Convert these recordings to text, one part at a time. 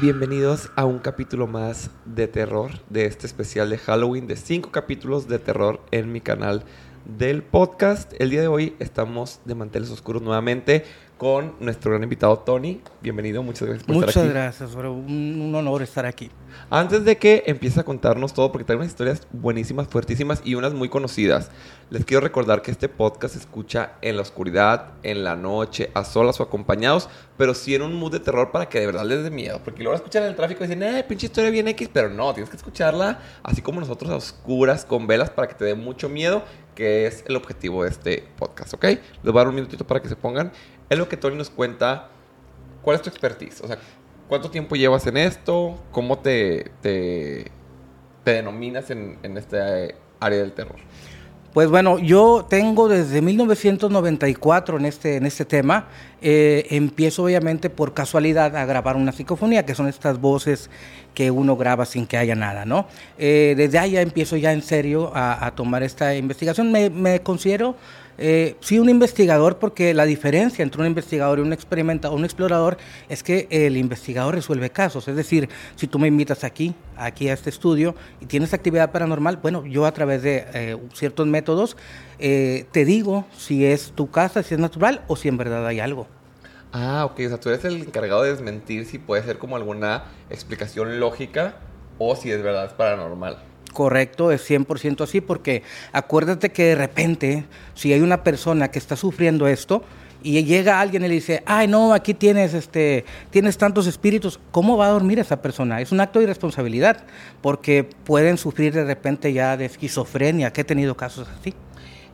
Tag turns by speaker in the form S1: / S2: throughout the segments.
S1: Bienvenidos a un capítulo más de terror de este especial de Halloween de cinco capítulos de terror en mi canal del podcast. El día de hoy estamos de manteles oscuros nuevamente con nuestro gran invitado Tony. Bienvenido, muchas gracias por
S2: Muchas
S1: estar aquí.
S2: gracias, bro. Un, un honor estar aquí.
S1: Antes de que empiece a contarnos todo, porque trae unas historias buenísimas, fuertísimas y unas muy conocidas, les quiero recordar que este podcast se escucha en la oscuridad, en la noche, a solas o acompañados, pero sí en un mood de terror para que de verdad les dé miedo. Porque luego escuchan en el tráfico y dicen, eh, pinche historia bien X, pero no, tienes que escucharla así como nosotros a oscuras, con velas, para que te dé mucho miedo, que es el objetivo de este podcast, ¿ok? Les voy a dar un minutito para que se pongan. Es lo que Tony nos cuenta. ¿Cuál es tu expertise? O sea, ¿cuánto tiempo llevas en esto? ¿Cómo te, te, te denominas en, en este área del terror?
S2: Pues bueno, yo tengo desde 1994 en este, en este tema. Eh, empiezo obviamente por casualidad a grabar una psicofonía, que son estas voces que uno graba sin que haya nada, ¿no? Eh, desde ahí ya empiezo ya en serio a, a tomar esta investigación. Me, me considero eh, sí, un investigador, porque la diferencia entre un investigador y un experimentador, un explorador, es que el investigador resuelve casos. Es decir, si tú me invitas aquí, aquí a este estudio, y tienes actividad paranormal, bueno, yo a través de eh, ciertos métodos eh, te digo si es tu casa, si es natural o si en verdad hay algo.
S1: Ah, ok. O sea, tú eres el encargado de desmentir si puede ser como alguna explicación lógica o si es verdad es paranormal.
S2: Correcto, es 100% así, porque acuérdate que de repente, si hay una persona que está sufriendo esto y llega alguien y le dice, ay, no, aquí tienes, este, tienes tantos espíritus, ¿cómo va a dormir esa persona? Es un acto de irresponsabilidad, porque pueden sufrir de repente ya de esquizofrenia, que he tenido casos así.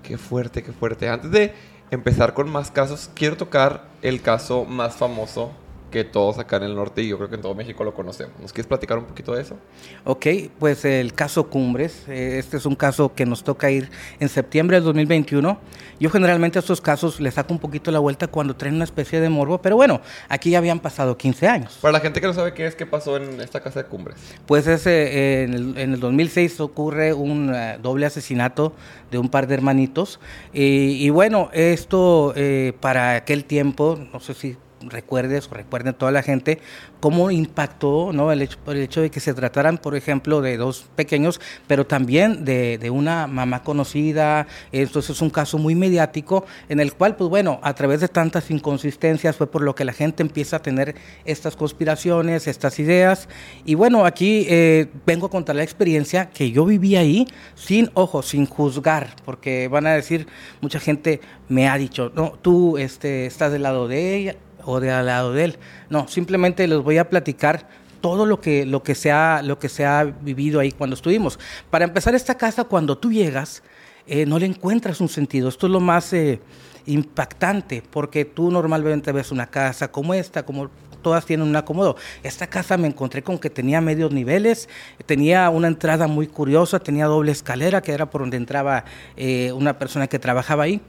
S1: Qué fuerte, qué fuerte. Antes de empezar con más casos, quiero tocar el caso más famoso que todos acá en el norte y yo creo que en todo México lo conocemos. ¿Nos quieres platicar un poquito de eso?
S2: Ok, pues el caso Cumbres, eh, este es un caso que nos toca ir en septiembre del 2021. Yo generalmente a estos casos les saco un poquito la vuelta cuando traen una especie de morbo, pero bueno, aquí ya habían pasado 15 años.
S1: Para la gente que no sabe qué es, qué pasó en esta casa de Cumbres.
S2: Pues ese, eh, en, el, en, el, 2006 ocurre un uh, doble asesinato de un par de hermanitos y, y bueno, esto eh, para aquel tiempo, no sé si recuerdes o recuerden toda la gente cómo impactó ¿no? el, hecho, el hecho de que se trataran, por ejemplo, de dos pequeños, pero también de, de, una mamá conocida. Entonces es un caso muy mediático en el cual, pues bueno, a través de tantas inconsistencias fue por lo que la gente empieza a tener estas conspiraciones, estas ideas. Y bueno, aquí eh, vengo a contar la experiencia que yo viví ahí sin, ojo, sin juzgar, porque van a decir, mucha gente me ha dicho, no, tú este, estás del lado de ella o de al lado de él. No, simplemente les voy a platicar todo lo que, lo, que se ha, lo que se ha vivido ahí cuando estuvimos. Para empezar, esta casa, cuando tú llegas, eh, no le encuentras un sentido. Esto es lo más eh, impactante, porque tú normalmente ves una casa como esta, como todas tienen un acomodo. Esta casa me encontré con que tenía medios niveles, tenía una entrada muy curiosa, tenía doble escalera, que era por donde entraba eh, una persona que trabajaba ahí.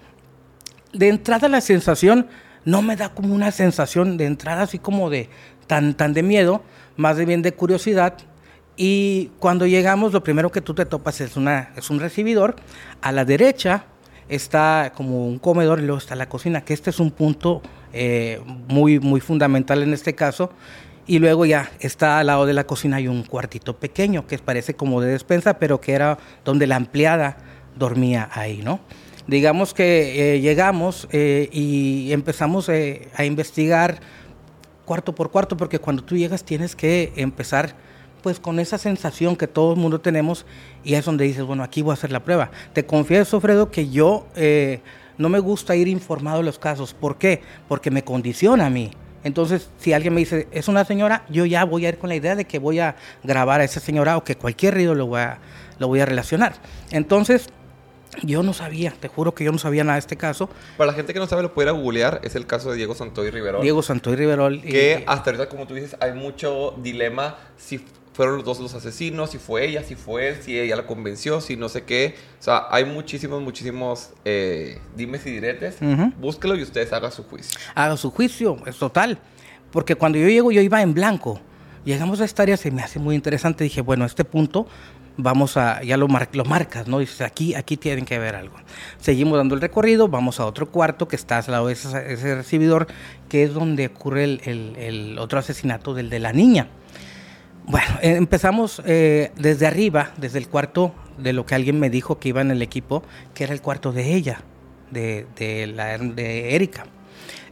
S2: De entrada la sensación no me da como una sensación de entrada así como de tan, tan de miedo, más bien de curiosidad. Y cuando llegamos, lo primero que tú te topas es, una, es un recibidor. A la derecha está como un comedor y luego está la cocina, que este es un punto eh, muy, muy fundamental en este caso. Y luego ya está al lado de la cocina hay un cuartito pequeño que parece como de despensa, pero que era donde la empleada dormía ahí, ¿no? Digamos que eh, llegamos eh, y empezamos eh, a investigar cuarto por cuarto, porque cuando tú llegas tienes que empezar pues con esa sensación que todo el mundo tenemos y es donde dices, bueno, aquí voy a hacer la prueba. Te confieso, Fredo, que yo no me gusta ir informado de los casos. ¿Por qué? Porque me condiciona a mí. Entonces, si alguien me dice, es una señora, yo ya voy a ir con la idea de que voy a grabar a esa señora o que cualquier ruido lo voy a, lo voy a relacionar. Entonces, yo no sabía, te juro que yo no sabía nada de este caso.
S1: Para la gente que no sabe, lo pudiera googlear. Es el caso de Diego Santoy Riverol.
S2: Diego Santoy Riverol.
S1: Que y, hasta ahorita, como tú dices, hay mucho dilema si fueron los dos los asesinos, si fue ella, si fue él, si ella la convenció, si no sé qué. O sea, hay muchísimos, muchísimos eh, dimes y diretes. Uh -huh. Búsquelo y ustedes hagan su juicio.
S2: Haga su juicio, es total. Porque cuando yo llego, yo iba en blanco. Llegamos a esta área, se me hace muy interesante. Dije, bueno, este punto vamos a, ya lo, lo marcas, ¿no? Dices, aquí, aquí tienen que ver algo. Seguimos dando el recorrido, vamos a otro cuarto que está al lado de ese, recibidor, que es donde ocurre el, otro asesinato del de la niña. Bueno, eh, empezamos eh, desde arriba, desde el cuarto de lo que alguien me dijo que iba en el equipo, que era el cuarto de ella, de, de, la, de Erika.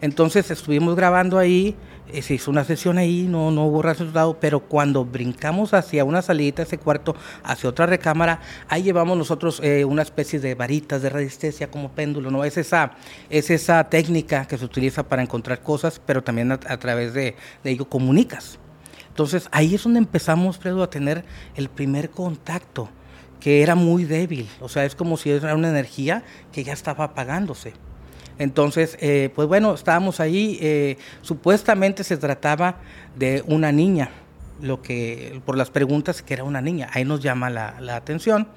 S2: Entonces estuvimos grabando ahí, se hizo una sesión ahí, no, no hubo resultado, pero cuando brincamos hacia una salida, ese cuarto, hacia otra recámara, ahí llevamos nosotros eh, una especie de varitas de resistencia como péndulo, ¿no? Es esa, es esa técnica que se utiliza para encontrar cosas, pero también a, través de, ello comunicas. Entonces ahí es donde empezamos, Fredo, a tener el primer contacto, que era muy débil, o sea, es como si era una energía que ya estaba apagándose. Entonces, eh, pues bueno, estábamos ahí, eh, supuestamente se trataba de una niña, lo que por las preguntas que era una niña, ahí nos llama la, atención.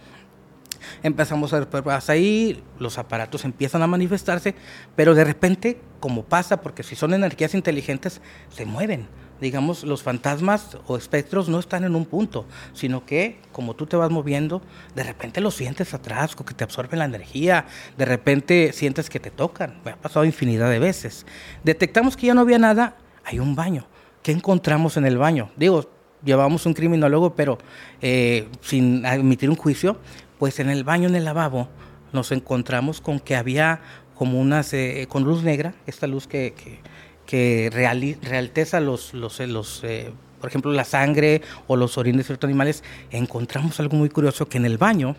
S2: Empezamos a ver pruebas ahí, los aparatos empiezan a manifestarse, pero de repente, como pasa, porque si son energías inteligentes, se mueven digamos, los fantasmas o espectros no están en un punto, sino que como tú te vas moviendo, de repente los sientes atrás, que te absorben la energía, de repente sientes que te tocan. Me ha pasado infinidad de veces. Detectamos que ya no había nada, hay un baño. ¿Qué encontramos en el baño? Digo, llevamos un criminólogo, pero eh, sin emitir un juicio, pues en el baño, en el lavabo, nos encontramos con que había como unas, eh, con luz negra, esta luz que que realteza los, los, eh, los eh, por ejemplo, la sangre o los orines de ciertos animales, encontramos algo muy curioso que en el baño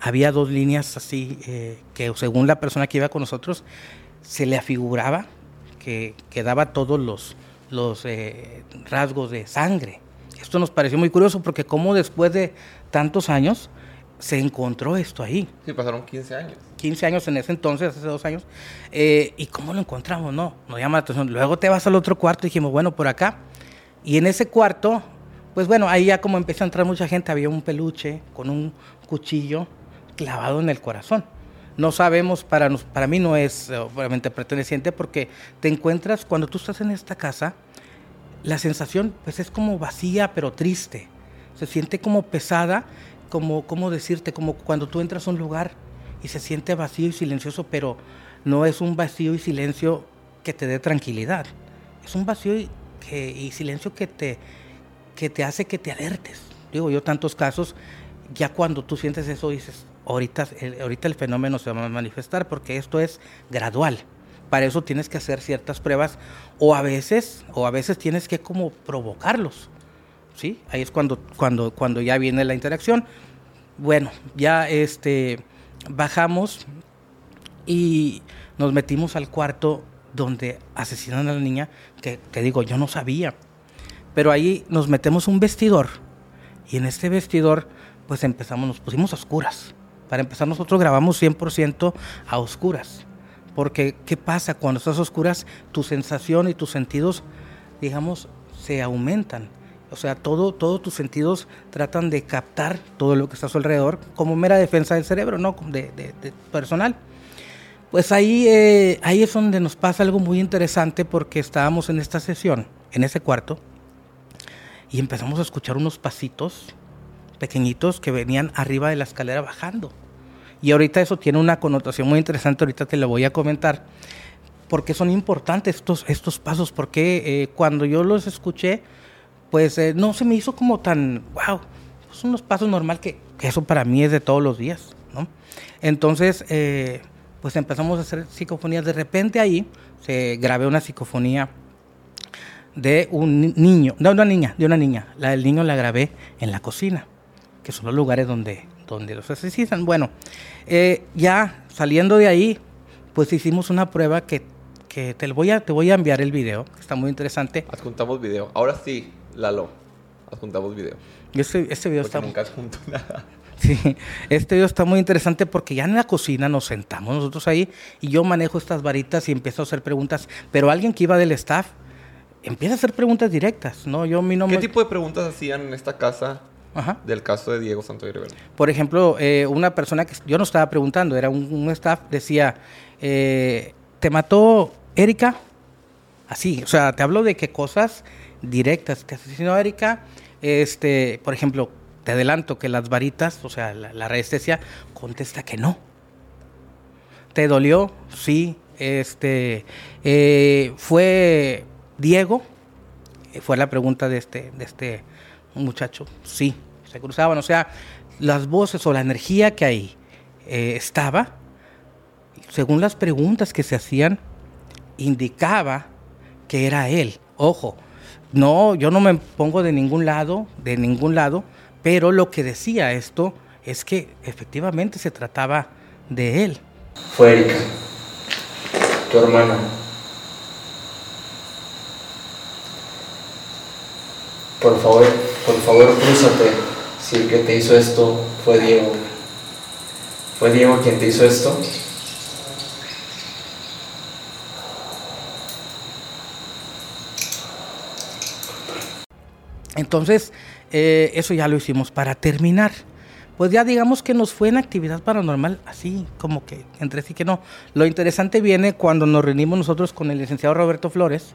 S2: había dos líneas así eh, que según la persona que iba con nosotros se le afiguraba que, que daba todos los, los rasgos de sangre. Esto nos pareció muy curioso porque como después de tantos años se encontró esto ahí.
S1: Sí, pasaron 15 años.
S2: 15 años en ese entonces, hace dos años. Eh, ¿Y cómo lo encontramos? No, nos llama la atención. Luego te vas al otro cuarto y dijimos, bueno, por acá. Y en ese cuarto, pues bueno, ahí ya como empezó a entrar mucha gente, había un peluche con un cuchillo clavado en el corazón. No sabemos, para, nos, para mí no es obviamente perteneciente porque te encuentras, cuando tú estás en esta casa, la sensación pues es como vacía pero triste. Se siente como pesada, como, ¿cómo decirte? Como cuando tú entras a un lugar y se siente vacío y silencioso, pero no es un vacío y silencio que te dé tranquilidad. Es un vacío y, que, silencio que te, que te hace que te alertes. Digo yo, tantos casos, ya cuando tú sientes eso dices, ahorita el, ahorita el fenómeno se va a manifestar porque esto es gradual. Para eso tienes que hacer ciertas pruebas o a veces, o a veces tienes que como provocarlos. ¿Sí? Ahí es cuando, cuando, cuando ya viene la interacción. Bueno, ya este bajamos y nos metimos al cuarto donde asesinan a la niña, que te digo, yo no sabía. Pero ahí nos metemos un vestidor y en este vestidor pues empezamos, nos pusimos a oscuras. Para empezar nosotros grabamos 100% a oscuras. Porque ¿qué pasa cuando estás a oscuras? Tu sensación y tus sentidos, digamos, se aumentan o sea, todo, todos tus sentidos tratan de captar todo lo que está a su alrededor como mera defensa del cerebro, no de, personal. Pues ahí, eh, ahí es donde nos pasa algo muy interesante porque estábamos en esta sesión, en ese cuarto, y empezamos a escuchar unos pasitos pequeñitos que venían arriba de la escalera bajando. Y ahorita eso tiene una connotación muy interesante, ahorita te lo voy a comentar, porque son importantes estos, estos pasos, porque eh, cuando yo los escuché, pues eh, no se me hizo como tan, wow, son unos pasos normal que, eso para mí es de todos los días, ¿no? Entonces, eh, pues empezamos a hacer psicofonías. De repente ahí se grabé una psicofonía de un niño, no, una niña, de una niña. La del niño la grabé en la cocina, que son los lugares donde, donde los asesinan. Bueno, eh, ya saliendo de ahí, pues hicimos una prueba que, que te, voy a, te voy a enviar el video, que está muy interesante.
S1: Adjuntamos video. Ahora sí, Lalo, adjuntamos video.
S2: Este, este video
S1: está... nunca adjunto nada.
S2: Sí, este video está muy interesante porque ya en la cocina nos sentamos nosotros ahí y yo manejo estas varitas y empiezo a hacer preguntas, pero alguien que iba del staff empieza a hacer preguntas directas, ¿no? Yo mi
S1: ¿Qué tipo de preguntas hacían en esta casa del caso de Diego Santo?
S2: Por ejemplo, eh, una persona que yo no estaba preguntando, era un, staff, decía, eh, ¿te mató Erika? Así, o sea, te hablo de qué cosas directas. Te asesinó Erika, este, por ejemplo, te adelanto que las varitas, o sea, la, la contesta que no. ¿Te dolió? Sí. Este, eh, ¿Fue Diego? Fue la pregunta de este, de este muchacho. Sí, se cruzaban. O sea, las voces o la energía que ahí eh, estaba, según las preguntas que se hacían, indicaba que era él. Ojo, no, yo no me pongo de ningún lado, de ningún lado, pero lo que decía esto es que efectivamente se trataba de él.
S3: Fue Erika, tu hermana. Por favor, por favor, crúzate. Si el que te hizo esto fue Diego. ¿Fue Diego quien te hizo esto?
S2: Entonces, eh, eso ya lo hicimos para terminar. Pues ya digamos que nos fue en actividad paranormal, así como que entre sí que no. Lo interesante viene cuando nos reunimos nosotros con el licenciado Roberto Flores,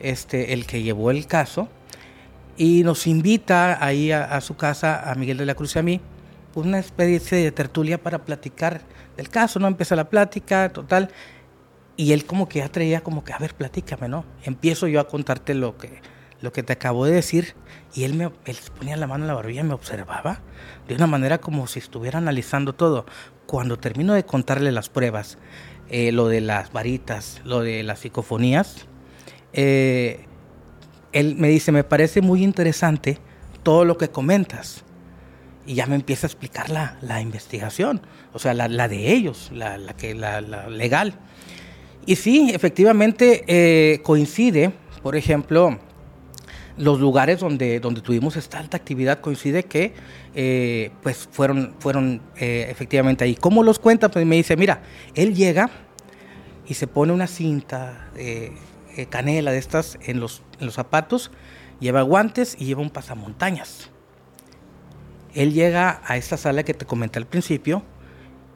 S2: este, el que llevó el caso, y nos invita ahí a, su casa, a Miguel de la Cruz y a mí, pues una especie de tertulia para platicar del caso, ¿no? Empieza la plática, total, y él como que ya traía como que, a ver, platícame, ¿no? Empiezo yo a contarte lo que, lo que te acabo de decir, y él me él ponía la mano en la barbilla y me observaba de una manera como si estuviera analizando todo. Cuando termino de contarle las pruebas, eh, lo de las varitas, lo de las psicofonías, eh, él me dice, me parece muy interesante todo lo que comentas. Y ya me empieza a explicar la, la investigación, o sea, la, la de ellos, la, la que, la, legal. Y sí, efectivamente eh, coincide, por ejemplo, los lugares donde, donde tuvimos esta alta actividad coincide que eh, pues fueron, fueron eh, efectivamente ahí. ¿Cómo los cuenta? Pues me dice, mira, él llega y se pone una cinta eh, canela de estas en los, en los zapatos, lleva guantes y lleva un pasamontañas. Él llega a esta sala que te comenté al principio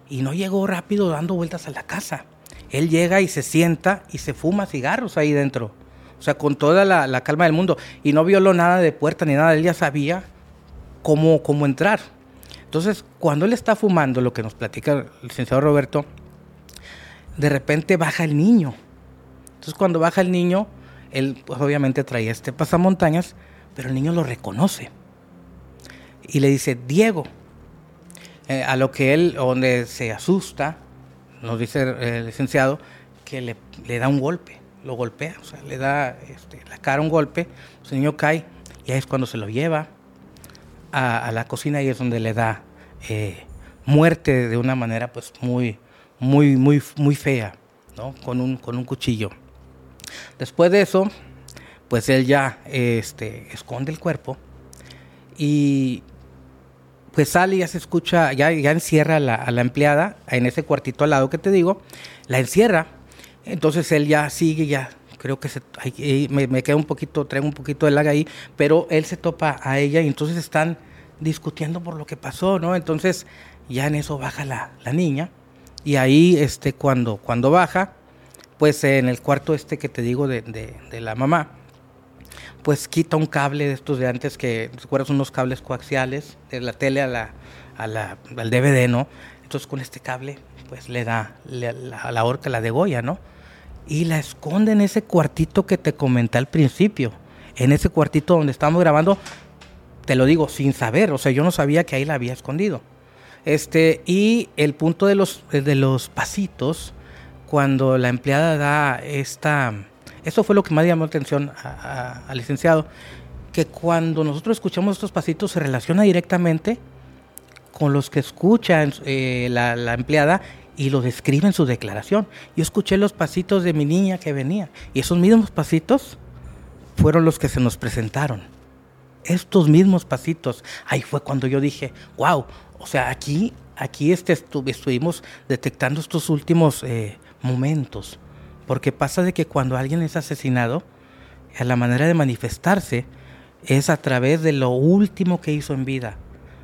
S2: y no llegó rápido dando vueltas a la casa. Él llega y se sienta y se fuma cigarros ahí dentro o sea, con toda la, calma del mundo. Y no violó nada de puerta ni nada, él ya sabía cómo, cómo entrar. Entonces, cuando él está fumando, lo que nos platica el licenciado Roberto, de repente baja el niño. Entonces, cuando baja el niño, él pues, obviamente traía este pasamontañas, pero el niño lo reconoce. Y le dice, Diego. Eh, a lo que él, donde se asusta, nos dice el licenciado, que le, le da un golpe lo golpea, o sea, le da este, la cara un golpe, el niño cae y ahí es cuando se lo lleva a, la cocina y es donde le da eh, muerte de una manera pues muy, muy, muy, muy fea, ¿no? Con un, con un cuchillo. Después de eso, pues él ya este, esconde el cuerpo y pues sale y ya se escucha, ya, ya encierra a la, a la empleada en ese cuartito al lado que te digo, la encierra entonces él ya sigue, ya creo que se, me, queda un poquito, traigo un poquito de lag ahí, pero él se topa a ella y entonces están discutiendo por lo que pasó, ¿no? Entonces ya en eso baja la, niña y ahí este, cuando, cuando baja, pues en el cuarto este que te digo de, de, la mamá, pues quita un cable de estos de antes que, ¿recuerdas? Unos cables coaxiales de la tele a la, a la, al DVD, ¿no? Entonces con este cable, pues le da la, la, la horca, la degolla, ¿no? Y la esconde en ese cuartito que te comenté al principio. En ese cuartito donde estábamos grabando, te lo digo sin saber, o sea, yo no sabía que ahí la había escondido. Este, y el punto de los, de los pasitos, cuando la empleada da esta. Eso fue lo que más llamó la atención al licenciado, que cuando nosotros escuchamos estos pasitos se relaciona directamente con los que escucha eh, la empleada y lo describe en su declaración. Yo escuché los pasitos de mi niña que venía y esos mismos pasitos fueron los que se nos presentaron. Estos mismos pasitos. Ahí fue cuando yo dije, wow, o sea, aquí, aquí este estuvimos detectando estos últimos eh, momentos. Porque pasa de que cuando alguien es asesinado, la manera de manifestarse es a través de lo último que hizo en vida.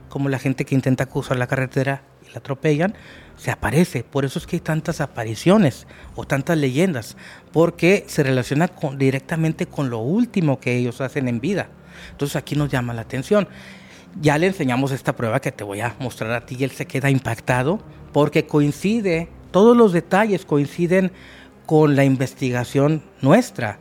S2: Como la gente que intenta cruzar la carretera y la atropellan, se aparece. Por eso es que hay tantas apariciones o tantas leyendas, porque se relaciona directamente con lo último que ellos hacen en vida. Entonces aquí nos llama la atención. Ya le enseñamos esta prueba que te voy a mostrar a ti y él se queda impactado porque coincide, todos los detalles coinciden con la investigación nuestra.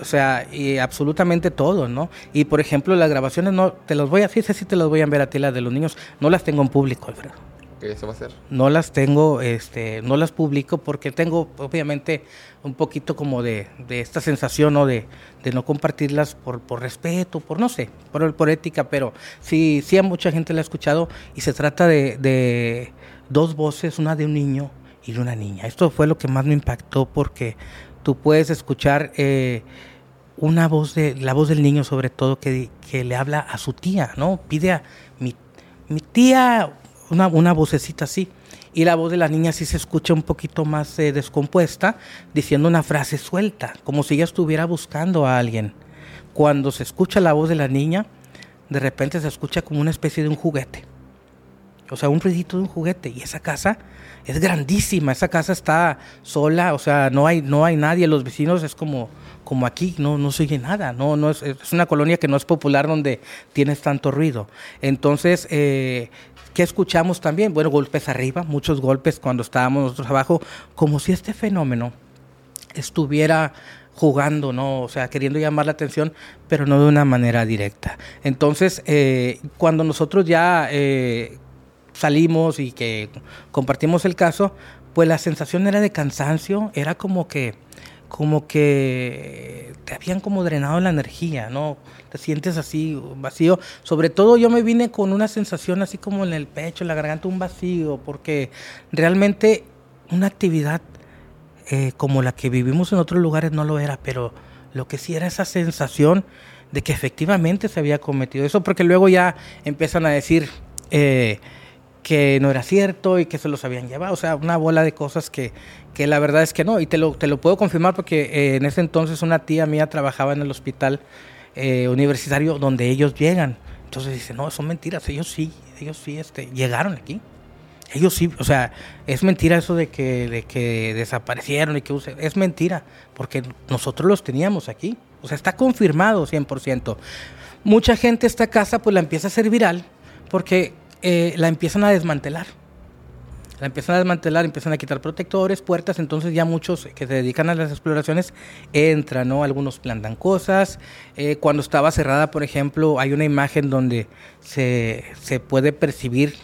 S2: O sea, y absolutamente todo, ¿no? Y por ejemplo, las grabaciones no, te las voy a, sí, sí te las voy a enviar a ti, las de los niños, no las tengo en público, Alfredo.
S1: ¿Qué eso va a ser?
S2: No las tengo, este, no las publico porque tengo, obviamente, un poquito como de, de esta sensación, ¿no? De, de no compartirlas por, por respeto, por no sé, por, por ética, pero sí, sí a mucha gente la ha escuchado y se trata de, de dos voces, una de un niño y de una niña. Esto fue lo que más me impactó porque tú puedes escuchar eh, una voz de la voz del niño sobre todo que, que, le habla a su tía, ¿no? Pide a mi, mi tía una, una, vocecita así. Y la voz de la niña sí se escucha un poquito más eh, descompuesta, diciendo una frase suelta, como si ella estuviera buscando a alguien. Cuando se escucha la voz de la niña, de repente se escucha como una especie de un juguete. O sea, un ruidito de un juguete. Y esa casa es grandísima, esa casa está sola, o sea, no hay, no hay nadie, los vecinos es como, como aquí, no, no se oye nada, no, no es, es una colonia que no es popular donde tienes tanto ruido. Entonces, eh, ¿qué escuchamos también? Bueno, golpes arriba, muchos golpes cuando estábamos nosotros abajo, como si este fenómeno estuviera jugando, ¿no? O sea, queriendo llamar la atención, pero no de una manera directa. Entonces, eh, cuando nosotros ya eh, salimos y que compartimos el caso, pues la sensación era de cansancio, era como que como que te habían como drenado la energía, ¿no? Te sientes así vacío. Sobre todo yo me vine con una sensación así como en el pecho, en la garganta, un vacío, porque realmente una actividad eh, como la que vivimos en otros lugares no lo era, pero lo que sí era esa sensación de que efectivamente se había cometido eso, porque luego ya empiezan a decir... Eh, que no era cierto y que se los habían llevado, o sea, una bola de cosas que, que la verdad es que no, y te lo, te lo puedo confirmar porque eh, en ese entonces una tía mía trabajaba en el hospital eh, universitario donde ellos llegan, entonces dice, no, son mentiras, ellos sí, ellos sí este, llegaron aquí, ellos sí, o sea, es mentira eso de que, de que desaparecieron y que es mentira, porque nosotros los teníamos aquí, o sea, está confirmado 100%. Mucha gente esta casa pues la empieza a hacer viral porque eh, la empiezan a desmantelar. La empiezan a desmantelar, empiezan a quitar protectores, puertas, entonces ya muchos que se dedican a las exploraciones entran, ¿no? Algunos plantan cosas. Eh, cuando estaba cerrada, por ejemplo, hay una imagen donde se, se puede percibir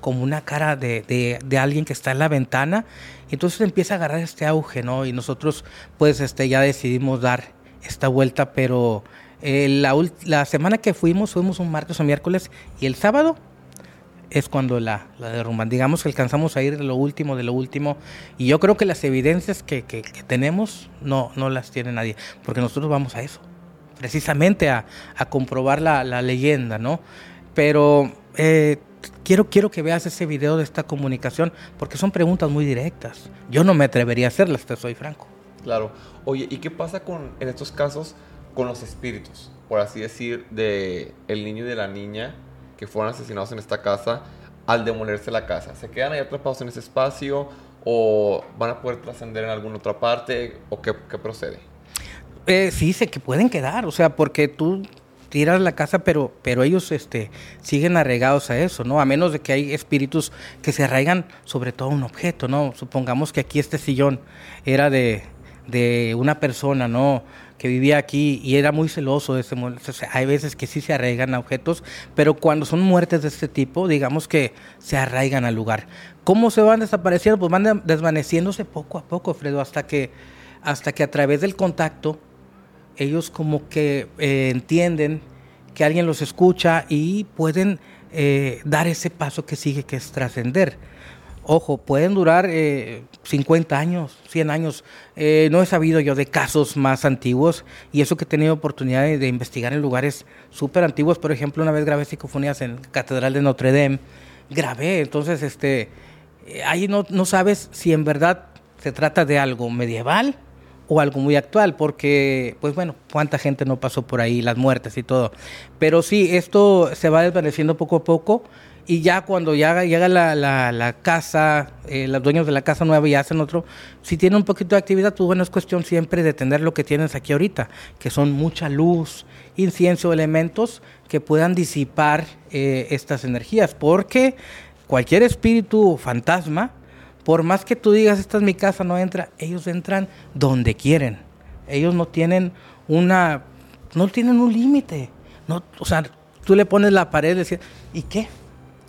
S2: como una cara de, de, de, alguien que está en la ventana. Entonces empieza a agarrar este auge, ¿no? Y nosotros, pues, este, ya decidimos dar esta vuelta, pero eh, la, la semana que fuimos, fuimos un martes o miércoles, y el sábado es cuando la, la, derrumban. Digamos que alcanzamos a ir de lo último, de lo último. Y yo creo que las evidencias que, que, tenemos no, no las tiene nadie, porque nosotros vamos a eso, precisamente a, a comprobar la, la, leyenda, ¿no? Pero eh, quiero, quiero que veas ese video de esta comunicación, porque son preguntas muy directas. Yo no me atrevería a hacerlas, te soy franco.
S1: Claro. Oye, ¿y qué pasa con, en estos casos con los espíritus, por así decir, de el niño y de la niña? Que fueron asesinados en esta casa al demolerse la casa? ¿Se quedan ahí atrapados en ese espacio o van a poder trascender en alguna otra parte o qué, qué procede?
S2: Eh, sí, sé que pueden quedar, o sea, porque tú tiras la casa, pero, pero ellos este, siguen arraigados a eso, ¿no? A menos de que hay espíritus que se arraigan sobre todo a un objeto, ¿no? Supongamos que aquí este sillón era de, de una persona, ¿no? Que vivía aquí y era muy celoso de ese hay veces que sí se arraigan a objetos, pero cuando son muertes de este tipo, digamos que se arraigan al lugar. ¿Cómo se van desapareciendo? Pues van desvaneciéndose poco a poco, Fredo, hasta que, hasta que a través del contacto ellos como que eh, entienden que alguien los escucha y pueden eh, dar ese paso que sigue, que es trascender. Ojo, pueden durar eh, 50 años, 100 años. Eh, no he sabido yo de casos más antiguos y eso que he tenido oportunidad de, de investigar en lugares súper antiguos. Por ejemplo, una vez grabé psicofonías en Catedral de Notre Dame. Grabé, entonces este, eh, ahí no, no sabes si en verdad se trata de algo medieval o algo muy actual, porque, pues bueno, cuánta gente no pasó por ahí, las muertes y todo. Pero sí, esto se va desvaneciendo poco a poco Y ya cuando ya llega la, la, la casa, eh, los dueños de la casa nueva y hacen otro, si tienen un poquito de actividad, pues bueno, es cuestión siempre de tener lo que tienes aquí ahorita, que son mucha luz, incienso, elementos que puedan disipar eh, estas energías, porque cualquier espíritu fantasma, por más que tú digas, esta es mi casa, no entra, ellos entran donde quieren. Ellos no tienen una, no tienen un límite. No, o sea, tú le pones la pared y decir, ¿y qué?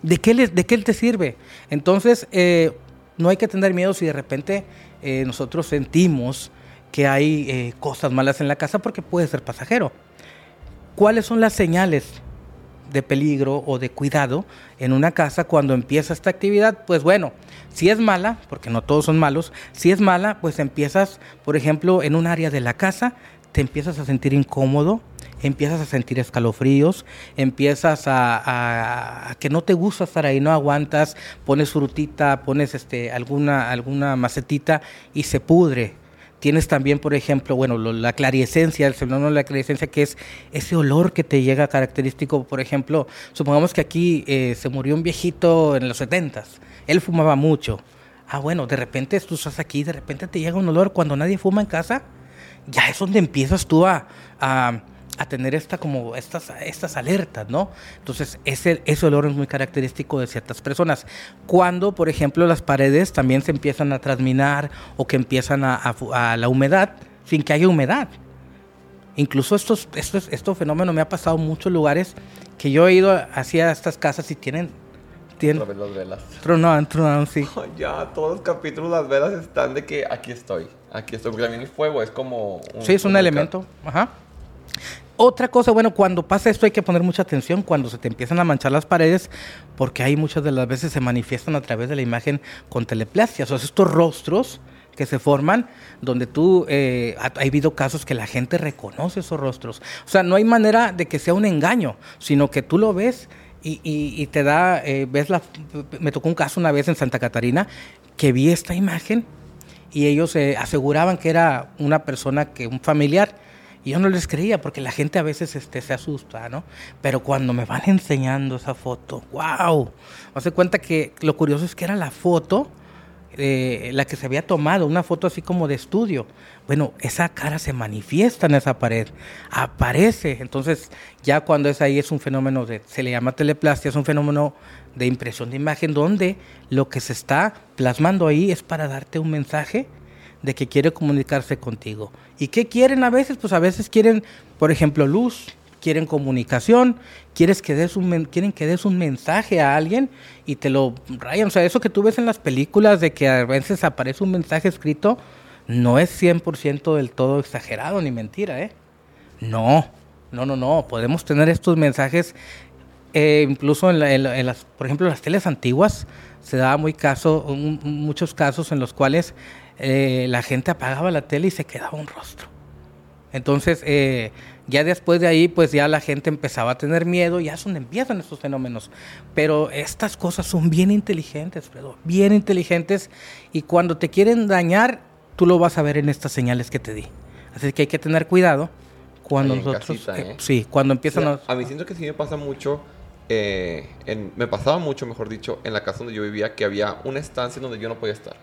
S2: ¿De qué, les, ¿De qué te sirve? Entonces, eh, no hay que tener miedo si de repente eh, nosotros sentimos que hay eh, cosas malas en la casa porque puede ser pasajero. ¿Cuáles son las señales de peligro o de cuidado en una casa cuando empieza esta actividad? Pues bueno, si es mala, porque no todos son malos, si es mala, pues empiezas, por ejemplo, en un área de la casa, te empiezas a sentir incómodo, empiezas a sentir escalofríos, empiezas a, que no te gusta estar ahí, no aguantas, pones frutita, pones este, alguna, alguna macetita y se pudre. Tienes también, por ejemplo, bueno, la clariescencia, el fenómeno de la clariescencia, que es ese olor que te llega característico. Por ejemplo, supongamos que aquí eh, se murió un viejito en los setentas. Él fumaba mucho. Ah, bueno, de repente tú estás aquí, de repente te llega un olor cuando nadie fuma en casa. Ya es donde empiezas tú a a tener esta como estas, estas alertas, ¿no? Entonces, ese, ese olor es muy característico de ciertas personas. Cuando, por ejemplo, las paredes también se empiezan a transminar o que empiezan a, a, a la humedad sin que haya humedad. Incluso estos, estos, este fenómeno me ha pasado en muchos lugares que yo he ido hacia estas casas y tienen
S1: tienen Otra vez las velas.
S2: Tronaban, tronaban, sí.
S1: Oh, ya, todos los capítulos las velas están de que aquí estoy, aquí estoy. Porque también el fuego es como...
S2: Un, sí, es un elemento. Ajá. Otra cosa, bueno, cuando pasa esto hay que poner mucha atención cuando se te empiezan a manchar las paredes, porque ahí muchas de las veces se manifiestan a través de la imagen con teleplastias, o sea, estos rostros que se forman, donde tú, eh, ha, ha, habido casos que la gente reconoce esos rostros. O sea, no hay manera de que sea un engaño, sino que tú lo ves y, y, y te da, eh, ves la, me tocó un caso una vez en Santa Catarina, que vi esta imagen y ellos eh, aseguraban que era una persona, que un familiar, y yo no les creía porque la gente a veces este, se asusta, ¿no? Pero cuando me van enseñando esa foto, wow, hace cuenta que lo curioso es que era la foto, eh, la que se había tomado, una foto así como de estudio. Bueno, esa cara se manifiesta en esa pared, aparece. Entonces, ya cuando es ahí es un fenómeno de, se le llama teleplastia, es un fenómeno de impresión de imagen donde lo que se está plasmando ahí es para darte un mensaje de que quiere comunicarse contigo. ¿Y qué quieren a veces? Pues a veces quieren, por ejemplo, luz, quieren comunicación, quieres que des un, quieren que des un mensaje a alguien y te lo rayan. O sea, eso que tú ves en las películas de que a veces aparece un mensaje escrito, no es 100% del todo exagerado ni mentira, ¿eh? No, no, no, no. Podemos tener estos mensajes, eh, incluso en, la, las, por ejemplo, en las teles antiguas, se daba muy caso, muchos casos en los cuales eh, la gente apagaba la tele y se quedaba un rostro. Entonces, eh, ya después de ahí, pues ya la gente empezaba a tener miedo, ya es donde empiezan estos fenómenos. Pero estas cosas son bien inteligentes, Fredo, bien inteligentes, y cuando te quieren dañar, tú lo vas a ver en estas señales que te di. Así que hay que tener cuidado cuando nosotros...
S1: casita,
S2: eh,
S1: ¿eh?
S2: sí, cuando empiezan
S1: Mira,
S2: a...
S1: a mí siento que sí me pasa mucho. eh, en- me pasaba mucho, mejor dicho, en la casa donde yo vivía, que había una estancia donde yo no podía estar.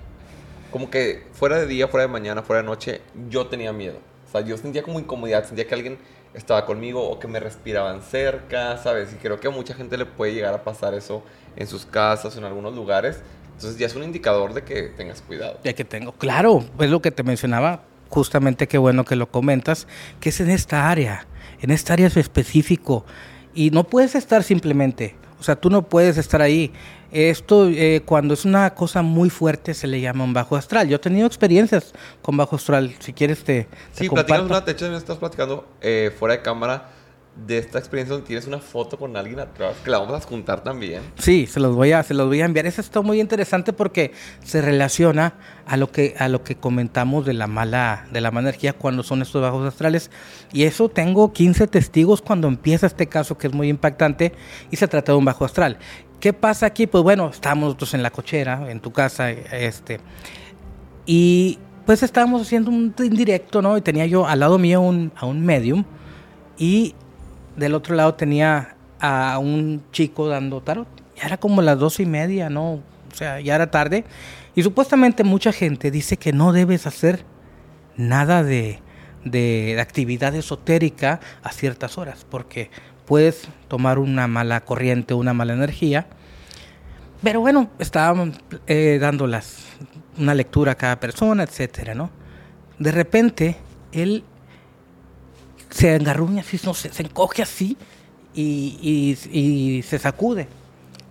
S1: Como que fuera de día, fuera de mañana, fuera de noche, yo tenía miedo. O sea, yo sentía como incomodidad, sentía que alguien estaba conmigo o que me respiraban cerca, ¿sabes? Y creo que a mucha gente le puede llegar a pasar eso en sus casas o en algunos lugares. Entonces ya es un indicador de que tengas cuidado.
S2: Ya que tengo, claro, es lo que te mencionaba, justamente qué bueno que lo comentas, que es en esta área, en esta área es específico, y no puedes estar simplemente, o sea, tú no puedes estar ahí. Esto, eh, cuando es una cosa muy fuerte, se le llama un bajo astral. Yo he tenido experiencias con bajo astral, si quieres te, te
S1: Sí, platicamos una, de hecho, me estás platicando eh, fuera de cámara de esta experiencia donde tienes una foto con alguien atrás, que la vamos a juntar también.
S2: Sí, se los voy a, se los voy a enviar. Eso está muy interesante porque se relaciona a lo que, a lo que comentamos de la mala, de la mala energía cuando son estos bajos astrales. Y eso tengo 15 testigos cuando empieza este caso que es muy impactante y se trata de un bajo astral. ¿Qué pasa aquí? Pues bueno, estábamos nosotros en la cochera, en tu casa, este, y pues estábamos haciendo un indirecto, ¿no? Y tenía yo al lado mío un, a un medium y del otro lado tenía a un chico dando tarot. Ya era como las dos y media, ¿no? O sea, ya era tarde. Y supuestamente mucha gente dice que no debes hacer nada de, de actividad esotérica a ciertas horas, porque puedes tomar una mala corriente, una mala energía. Pero bueno, estábamos eh, dando las, una lectura a cada persona, etcétera, ¿no? De repente, él se engarruña así, se, encoge así y, y, y se sacude.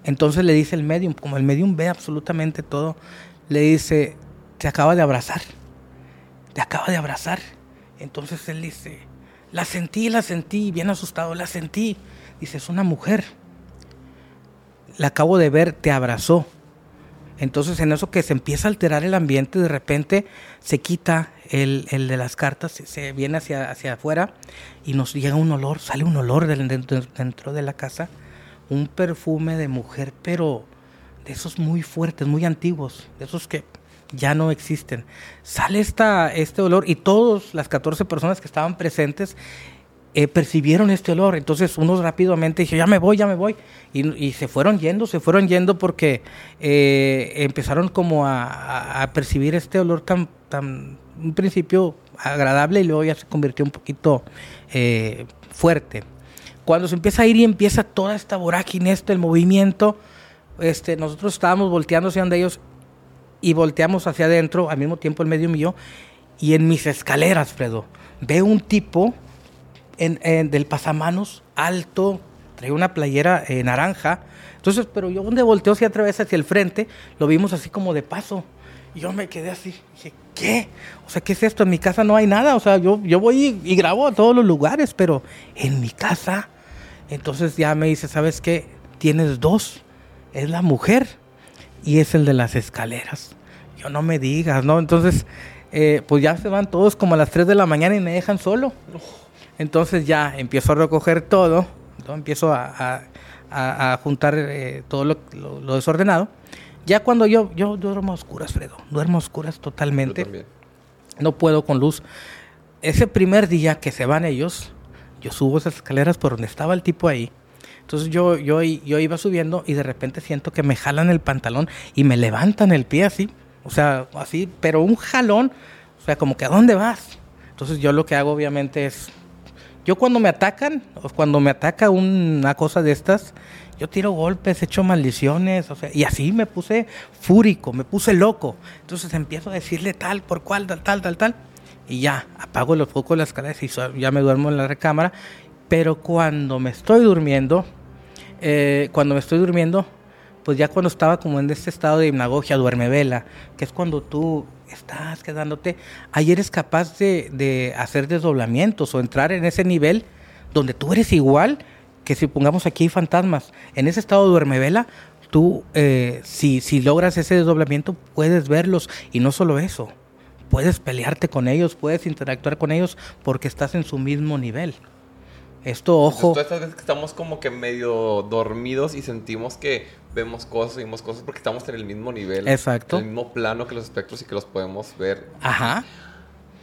S2: Entonces le dice el medium, como el medium ve absolutamente todo, le dice, te acaba de abrazar, te acaba de abrazar. Entonces él dice, la sentí, la sentí, bien asustado, la sentí. Dice, es una mujer. La acabo de ver, te abrazó. Entonces en eso que se empieza a alterar el ambiente, de repente se quita el, el de las cartas, se, viene hacia, hacia afuera y nos llega un olor, sale un olor dentro, dentro de la casa, un perfume de mujer, pero de esos muy fuertes, muy antiguos, de esos que ya no existen. Sale esta, este olor y todas las 14 personas que estaban presentes eh, percibieron este olor. Entonces unos rápidamente dijeron, ya me voy, ya me voy. Y, se fueron yendo, se fueron yendo porque eh, empezaron como a, a, percibir este olor tan, un principio agradable y luego ya se convirtió un poquito eh, fuerte. Cuando se empieza a ir y empieza toda esta vorágine, este el movimiento, este, nosotros estábamos volteando hacia donde ellos y volteamos hacia adentro, al mismo tiempo el medio mío, y en mis escaleras, Fredo, veo un tipo en, del pasamanos alto, trae una playera eh, naranja. Entonces, pero yo donde volteo hacia atrás hacia el frente, lo vimos así como de paso. Y yo me quedé así, dije, ¿qué? O sea, ¿qué es esto? En mi casa no hay nada. O sea, yo, yo voy y, y grabo a todos los lugares, pero en mi casa. Entonces ya me dice, ¿sabes qué? Tienes dos. Es la mujer y es el de las escaleras. Yo no me digas, ¿no? Entonces, eh, pues ya se van todos como a las 3 de la mañana y me dejan solo. Entonces ya empiezo a recoger todo, ¿no? empiezo a, a, a juntar eh, todo lo, lo, lo, desordenado. Ya cuando yo, yo duermo a oscuras, Fredo, duermo a oscuras totalmente. No puedo con luz. Ese primer día que se van ellos, yo subo esas escaleras por donde estaba el tipo ahí. Entonces yo, yo, yo iba subiendo y de repente siento que me jalan el pantalón y me levantan el pie así. O sea, así, pero un jalón. O sea, como que ¿a dónde vas? Entonces yo lo que hago obviamente es yo cuando me atacan, o cuando me ataca una cosa de estas, yo tiro golpes, echo maldiciones, o sea, y así me puse fúrico, me puse loco. Entonces empiezo a decirle tal, por cual, tal, tal, tal, tal, y ya, apago los focos de las escaleras y ya me duermo en la recámara. Pero cuando me estoy durmiendo, eh, cuando me estoy durmiendo, pues ya cuando estaba como en este estado de hipnagogia, duerme vela, que es cuando tú estás quedándote, ahí eres capaz de, de, hacer desdoblamientos o entrar en ese nivel donde tú eres igual que si pongamos aquí fantasmas. En ese estado duermevela, tú, eh, si, si logras ese desdoblamiento, puedes verlos. Y no solo eso, puedes pelearte con ellos, puedes interactuar con ellos porque estás en su mismo nivel. Esto, ojo.
S1: Entonces, estas veces que estamos como que medio dormidos y sentimos que vemos cosas, vimos cosas porque estamos en el mismo nivel.
S2: Exacto.
S1: En el mismo plano que los espectros y que los podemos ver.
S2: Ajá.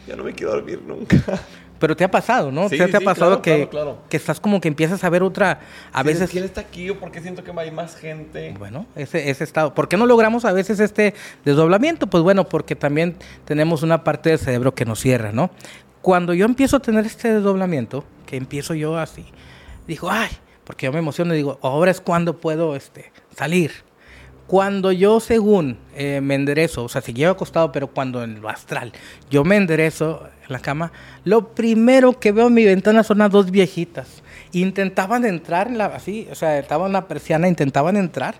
S1: Ya no me quiero dormir nunca.
S2: Pero te ha pasado, ¿no?
S1: Sí,
S2: ¿Te,
S1: sí,
S2: te ha pasado
S1: claro,
S2: que,
S1: claro, claro.
S2: que estás como que empiezas a ver otra. A
S1: Sí,
S2: veces.
S1: ¿Quién está aquí o por qué siento que hay más gente?
S2: Bueno, ese, ese estado. ¿Por qué no logramos a veces este desdoblamiento? Pues bueno, porque también tenemos una parte del cerebro que nos cierra, ¿no? Cuando yo empiezo a tener este desdoblamiento, que empiezo yo así, digo, ay, porque yo me emociono y digo, ahora es cuando puedo este, salir. Cuando yo, según eh, me enderezo, o sea, si llevo acostado, pero cuando en lo astral, yo me enderezo en la cama, lo primero que veo en mi ventana son las dos viejitas. Intentaban entrar, en la, así, o sea, estaban en la persiana, intentaban entrar,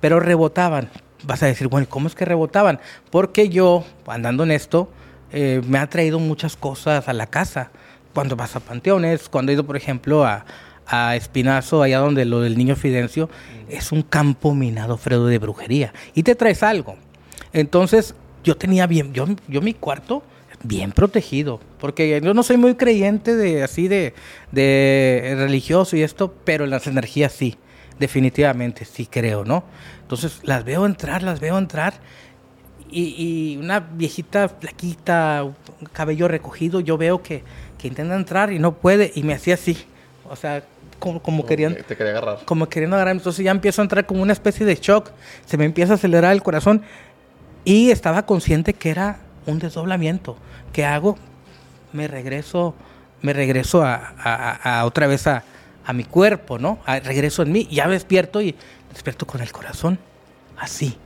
S2: pero rebotaban. Vas a decir, bueno, ¿cómo es que rebotaban? Porque yo, andando en esto, eh, me ha traído muchas cosas a la casa. Cuando vas a panteones, cuando he ido, por ejemplo, a, a Espinazo, allá donde lo del niño Fidencio, es un campo minado, Fredo, de brujería. Y te traes algo. Entonces, yo tenía bien, yo, yo mi cuarto bien protegido, porque yo no soy muy creyente de así de, de religioso y esto, pero las energías sí, definitivamente sí creo, ¿no? Entonces las veo entrar, las veo entrar y, y una viejita flaquita, cabello recogido, yo veo que, que intenta entrar y no puede y me hacía así, o sea, como, como querían,
S1: Te quería agarrar.
S2: como queriendo agarrar. Entonces ya empiezo a entrar como una especie de shock. Se me empieza a acelerar el corazón. Y estaba consciente que era un desdoblamiento. ¿Qué hago? Me regreso, me regreso a, a- a otra vez a, a mi cuerpo, ¿no? Regreso en mí. Ya me despierto y despierto con el corazón así.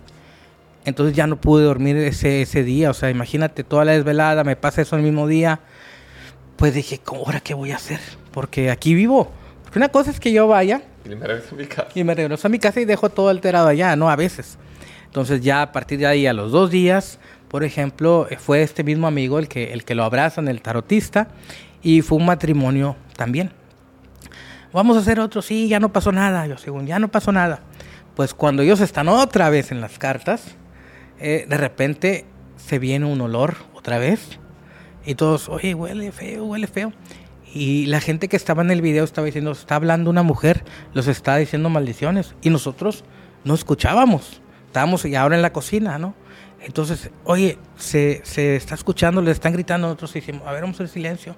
S2: Entonces ya no pude dormir ese, ese día. O sea, imagínate toda la desvelada, me pasa eso el mismo día. Pues dije, "¿Cómo, ¿ahora qué voy a hacer? Porque aquí vivo. Porque una cosa es que yo vaya
S1: Y me regreso a mi casa.
S2: y me regreso a mi casa y dejo todo alterado allá, ¿no? A veces. Entonces ya a partir de ahí, a los dos días, por ejemplo, eh, fue este mismo amigo el que, el que lo abrazan, el tarotista, y fue un matrimonio también. Vamos a hacer otro, sí, ya no pasó nada, yo según, ya no pasó nada. Pues cuando ellos están otra vez en las cartas, eh, de repente se viene un olor otra vez, y todos, oye, huele feo, huele feo. Y la gente que estaba en el video estaba diciendo, está hablando una mujer, los está diciendo maldiciones. Y nosotros no escuchábamos. Estábamos ya ahora en la cocina, ¿no? Entonces, oye, se, se está escuchando, le están gritando, nosotros decimos, a ver, vamos a hacer silencio.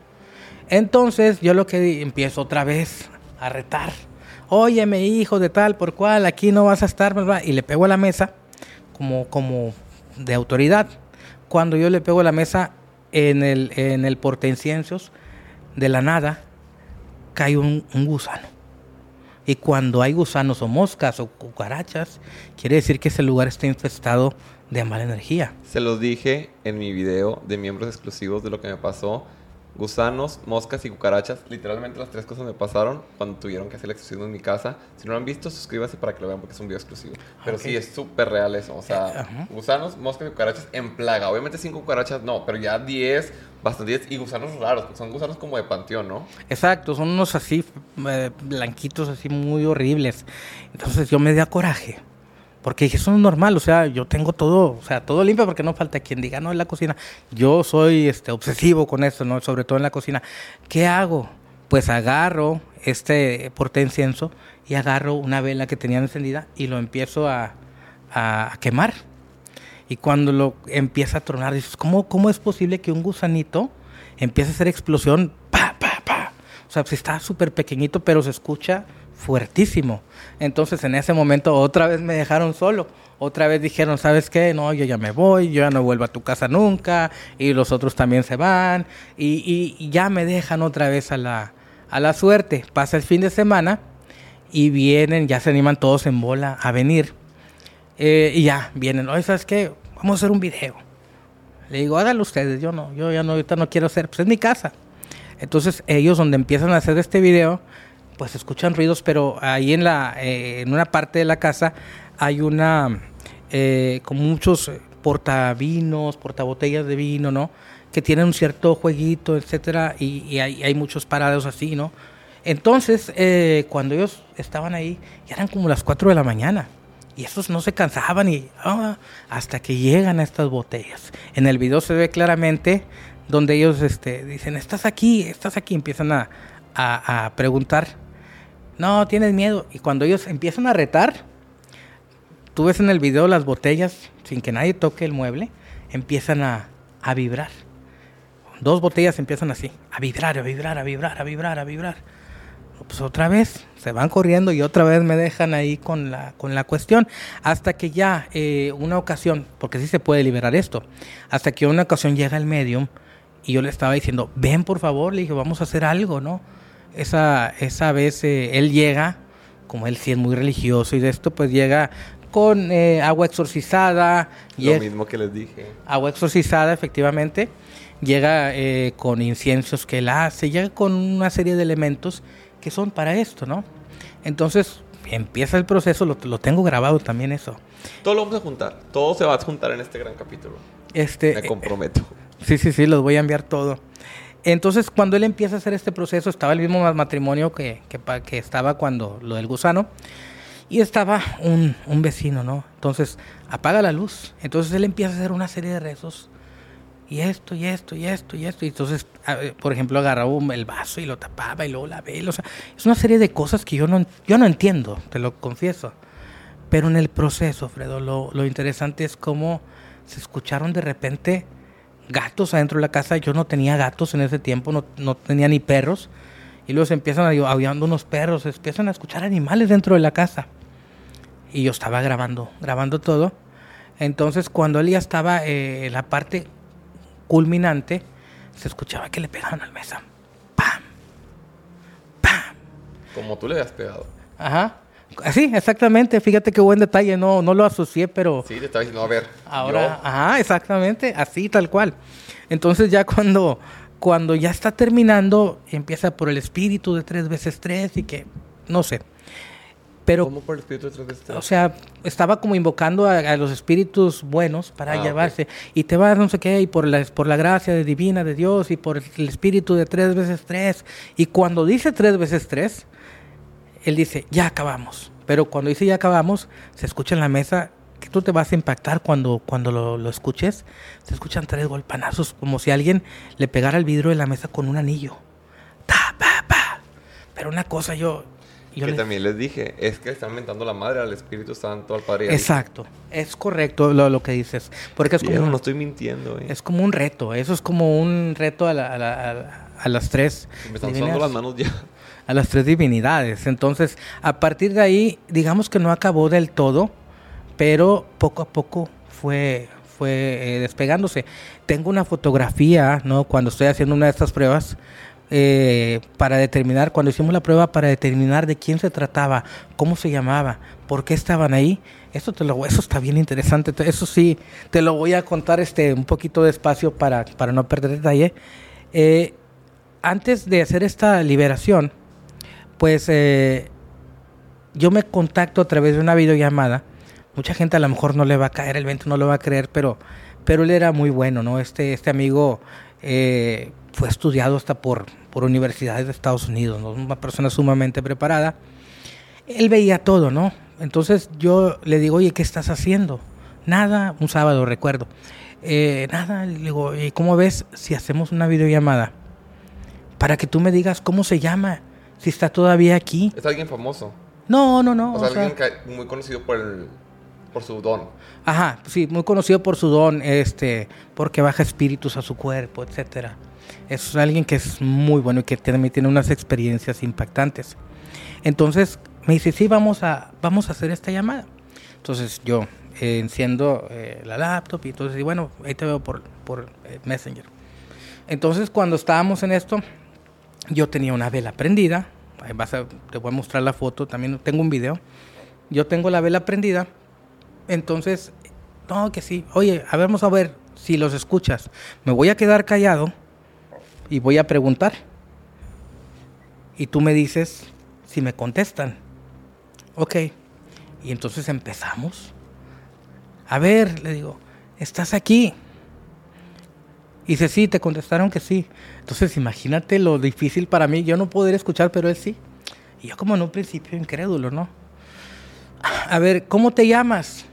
S2: Entonces, yo lo que empiezo otra vez a retar. Óyeme, hijo de tal, por cual, aquí no vas a estar, bla, bla", y le pego a la mesa como, como de autoridad. Cuando yo le pego a la mesa en el, en el portainciencios, de la nada cae un, gusano. Y cuando hay gusanos o moscas o cucarachas, quiere decir que ese lugar está infestado de mala energía.
S1: Se los dije en mi video de miembros exclusivos de lo que me pasó. Gusanos, moscas y cucarachas. Literalmente las tres cosas me pasaron cuando tuvieron que hacer el exorcismo en mi casa. Si no lo han visto, suscríbase para que lo vean porque es un video exclusivo. Pero sí, es súper real eso. O sea,
S2: Ajá.
S1: gusanos, moscas y cucarachas en plaga. Obviamente cinco cucarachas no, pero ya 10, bastante 10. Y gusanos raros, porque son gusanos como de panteón, ¿no?
S2: Exacto, son unos así eh, blanquitos, así muy horribles. Entonces yo me di a coraje. Porque dije, eso no es normal, o sea, yo tengo todo, o sea, todo limpio porque no falta quien diga, no, en la cocina. Yo soy este, obsesivo con esto, ¿no? Sobre todo en la cocina. ¿Qué hago? Pues agarro este porte incienso y agarro una vela que tenía encendida y lo empiezo a, a- a quemar. Y cuando lo empieza a tronar, dices, ¿cómo, cómo es posible que un gusanito empiece a hacer explosión? Pa, pa, pa. O sea, pues está súper pequeñito, pero se escucha fuertísimo. Entonces, en ese momento, otra vez me dejaron solo. Otra vez dijeron, ¿sabes qué? No, yo ya me voy, yo ya no vuelvo a tu casa nunca. Y los otros también se van. Y, ya me dejan otra vez a la, a la suerte. Pasa el fin de semana y vienen, ya se animan todos en bola a venir. Eh, y ya, vienen, oye, ¿sabes qué? Vamos a hacer un video. Le digo, háganlo ustedes, yo no, yo ya no, ahorita no quiero hacer, pues es mi casa. Entonces ellos donde empiezan a hacer este video, pues escuchan ruidos, pero ahí en la, eh, en una parte de la casa hay una, eh, como muchos portavinos, portabotellas de vino, ¿no? Que tienen un cierto jueguito, etcétera, y, hay, muchos parados así, ¿no? Entonces, eh, cuando ellos estaban ahí, ya eran como las 4 de la mañana. Y esos no se cansaban y ah, hasta que llegan a estas botellas. En el video se ve claramente donde ellos este, dicen, estás aquí, estás aquí, empiezan a- a preguntar, no, tienes miedo. Y cuando ellos empiezan a retar, tú ves en el video las botellas, sin que nadie toque el mueble, empiezan a, a vibrar. Dos botellas empiezan así, a vibrar, a vibrar, a vibrar, a vibrar, a vibrar. Pues otra vez se van corriendo y otra vez me dejan ahí con la, con la cuestión. Hasta que ya eh, una ocasión, porque sí se puede liberar esto, hasta que una ocasión llega el medium y yo le estaba diciendo, ven por favor, le dije, vamos a hacer algo, ¿no? Esa, esa vez eh, él llega, como él sí es muy religioso y de esto, pues llega con eh, agua exorcizada. y
S1: Lo
S2: es-
S1: mismo que les dije.
S2: agua exorcizada, efectivamente. Llega eh, con inciensos que él hace, llega con una serie de elementos que son para esto, ¿no? Entonces empieza el proceso, lo, lo tengo grabado también eso.
S1: Todo lo vamos a juntar. Todo se va a juntar en este gran capítulo.
S2: Este,
S1: Me comprometo.
S2: Sí, sí, sí, los voy a enviar todo. Entonces, cuando él empieza a hacer este proceso, estaba el mismo ma- matrimonio que, que, estaba cuando lo del gusano, y estaba un, un vecino, ¿no? Entonces, apaga la luz. Entonces, él empieza a hacer una serie de rezos, y esto, y esto, y esto, y esto. Y entonces, eh, por ejemplo, agarraba el vaso y lo tapaba, y luego la vela. O sea, es una serie de cosas que yo no, yo no entiendo, te lo confieso. Pero en el proceso, Fredo, lo, lo interesante es cómo se escucharon de repente gatos adentro de la casa. Yo no tenía gatos en ese tiempo, no, no tenía ni perros. Y luego se empiezan a aullando unos perros, se empiezan a escuchar animales dentro de la casa. Y yo estaba grabando, grabando todo. Entonces, cuando él ya estaba eh, en la parte culminante, se escuchaba que le pegaban al mesa. ¡Pam! ¡Pam!
S1: Como tú le habías pegado.
S2: Ajá. Sí, exactamente. Fíjate qué buen detalle. No, no lo asocié, pero.
S1: Sí, te estaba diciendo, a ver.
S2: Ahora, ajá, exactamente. Así, tal cual. Entonces, ya cuando, cuando ya está terminando, empieza por el espíritu de tres veces tres y que. No sé. Pero,
S1: ¿Cómo por el espíritu de tres veces tres?
S2: o sea, estaba como invocando a, a los espíritus buenos para
S1: Ah,
S2: llevarse. Y te vas no sé qué, y por la, por la gracia de divina de Dios, y por el espíritu de tres veces tres. Y cuando dice tres veces tres, él dice, ya acabamos. Pero cuando dice ya acabamos, se escucha en la mesa que tú te vas a impactar cuando, cuando lo, lo escuches. Se escuchan tres golpanazos, como si alguien le pegara el vidrio de la mesa con un anillo. Ta, pa, pa. Pero una cosa yo... yo
S1: que también les dije, es que están mentando la madre al Espíritu Santo, al Padre.
S2: Exacto, es correcto lo, lo que dices. Porque es como,
S1: no estoy mintiendo, eh.
S2: es como un reto, eso es como un reto a, la- a la- a la- a las tres.
S1: Me están sudando las manos ya.
S2: A las tres divinidades. Entonces, a partir de ahí, digamos que no acabó del todo, pero poco a poco fue, fue eh, despegándose. Tengo una fotografía, ¿no? Cuando estoy haciendo una de estas pruebas, eh, para determinar, cuando hicimos la prueba, para determinar de quién se trataba, cómo se llamaba, por qué estaban ahí. Eso, te lo, eso está bien interesante. te- Eso sí, te lo voy a contar este, un poquito despacio para, para no perder detalle. Eh, antes de hacer esta liberación, pues eh, yo me contacto a través de una videollamada. Mucha gente a lo mejor no le va a caer el 20, no lo va a creer, pero, pero él era muy bueno, ¿no? Este, este amigo eh, fue estudiado hasta por, por universidades de Estados Unidos, ¿no? Una persona sumamente preparada. Él veía todo, ¿no? Entonces yo le digo, oye, ¿qué estás haciendo? Nada, un sábado, recuerdo. "Eh, nada, le digo, "¿Y ¿cómo ves si hacemos una videollamada? Para que tú me digas cómo se llama, si está todavía aquí.
S1: Es alguien famoso.
S2: No, no, no.
S1: o sea,
S2: o
S1: alguien muy conocido por, el, por su don.
S2: Ajá, sí, muy conocido por su don, este, porque baja espíritus a su cuerpo, etcétera. Es alguien que es muy bueno y que también tiene unas experiencias impactantes. Entonces me dice, sí, vamos a, vamos a hacer esta llamada. Entonces yo eh, enciendo eh, la laptop y entonces, y bueno, ahí te veo por, por eh, Messenger. Entonces cuando estábamos en esto, yo tenía una vela prendida. Vas a- te voy a mostrar la foto, también tengo un video. Yo tengo la vela prendida. Entonces, no, que sí. Oye, a ver, vamos a ver si los escuchas. Me voy a quedar callado y voy a preguntar. Y tú me dices si me contestan. Ok. Y entonces empezamos. A ver, le digo, ¿estás aquí? Y dice, sí, te contestaron que sí. Entonces imagínate lo difícil para mí, yo no poder escuchar, pero él sí. Y yo como en un principio incrédulo, ¿no? A ver, ¿cómo te llamas?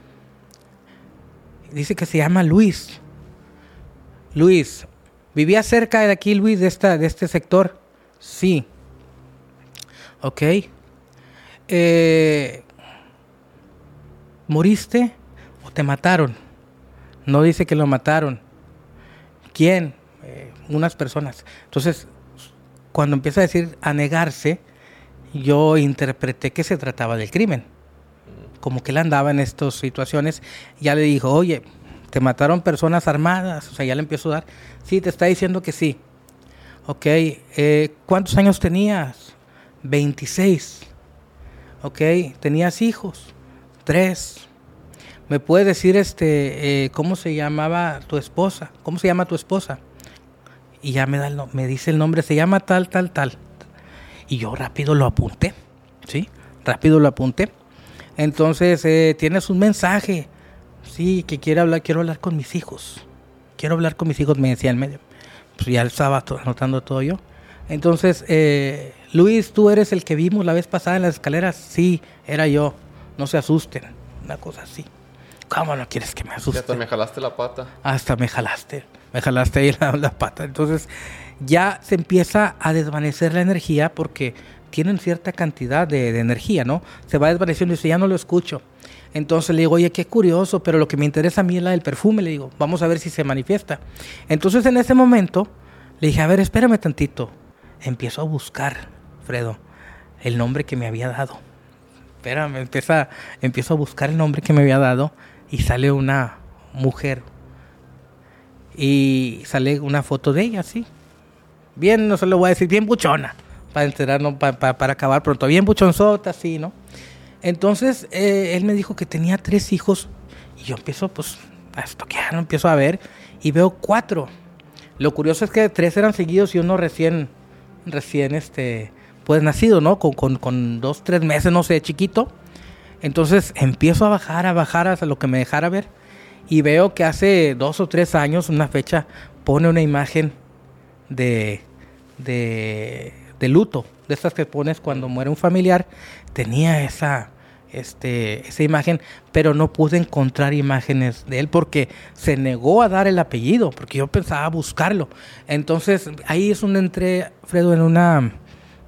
S2: Dice que se llama Luis. Luis, ¿vivía cerca de aquí, Luis, de, esta, de este sector? Sí. Ok. Eh, ¿Moriste o te mataron? No dice que lo mataron. ¿Quién? Eh, unas personas. Entonces, cuando empieza a decir a negarse, yo interpreté que se trataba del crimen. Como que él andaba en estas situaciones. Ya le dijo, oye, te mataron personas armadas. O sea, ya le empiezo a dar. Sí, te está diciendo que sí. Ok, eh, ¿cuántos años tenías? 26. Ok, ¿tenías hijos? Tres. ¿Me puedes decir este eh, cómo se llamaba tu esposa? ¿Cómo se llama tu esposa? Y ya me da el me dice el nombre, se llama tal, tal, tal. Y yo rápido lo apunté, ¿sí? Rápido lo apunté. Entonces, eh, tienes un mensaje. Sí, que quiere hablar, quiero hablar con mis hijos. Quiero hablar con mis hijos, me decía en medio. Pues ya estaba to- anotando todo yo. Entonces, eh, Luis, tú eres el que vimos la vez pasada en las escaleras. Sí, era yo. No se asusten. Una cosa así. ¿Cómo no quieres que me
S1: Y
S2: asusten?
S1: hasta me jalaste la pata.
S2: hasta me jalaste, me jalaste ahí la, la pata. Entonces ya se empieza a desvanecer la energía porque tienen cierta cantidad de, de energía, ¿no? Se va desvaneciendo y dice, ya no lo escucho. Entonces le digo, oye, qué curioso, pero lo que me interesa a mí es la del perfume, le digo, vamos a ver si se manifiesta. Entonces en ese momento le dije, a ver, espérame tantito. Empiezo a buscar Fredo, el nombre que me había dado. Espérame, empieza, empiezo a buscar el nombre que me había dado y sale una mujer. Y sale una foto de ella, sí. Bien, no se lo voy a decir, bien buchona, para enterarnos, para, para, acabar pronto, bien buchonzota, sí, ¿no? Entonces, eh, él me dijo que tenía tres hijos y yo empiezo, pues, a estoquear, empiezo a ver y veo cuatro. Lo curioso es que tres eran seguidos y uno recién, recién, este, pues nacido, ¿no? Con, con, con dos, tres meses, no sé, chiquito. Entonces empiezo a bajar, a bajar hasta lo que me dejara ver. Y veo que hace dos o tres años, una fecha, pone una imagen de, de, luto, de estas que pones cuando muere un familiar. Tenía esa, este, esa imagen, pero no pude encontrar imágenes de él porque se negó a dar el apellido, porque yo pensaba buscarlo. Entonces ahí es donde entré, Fredo, en una,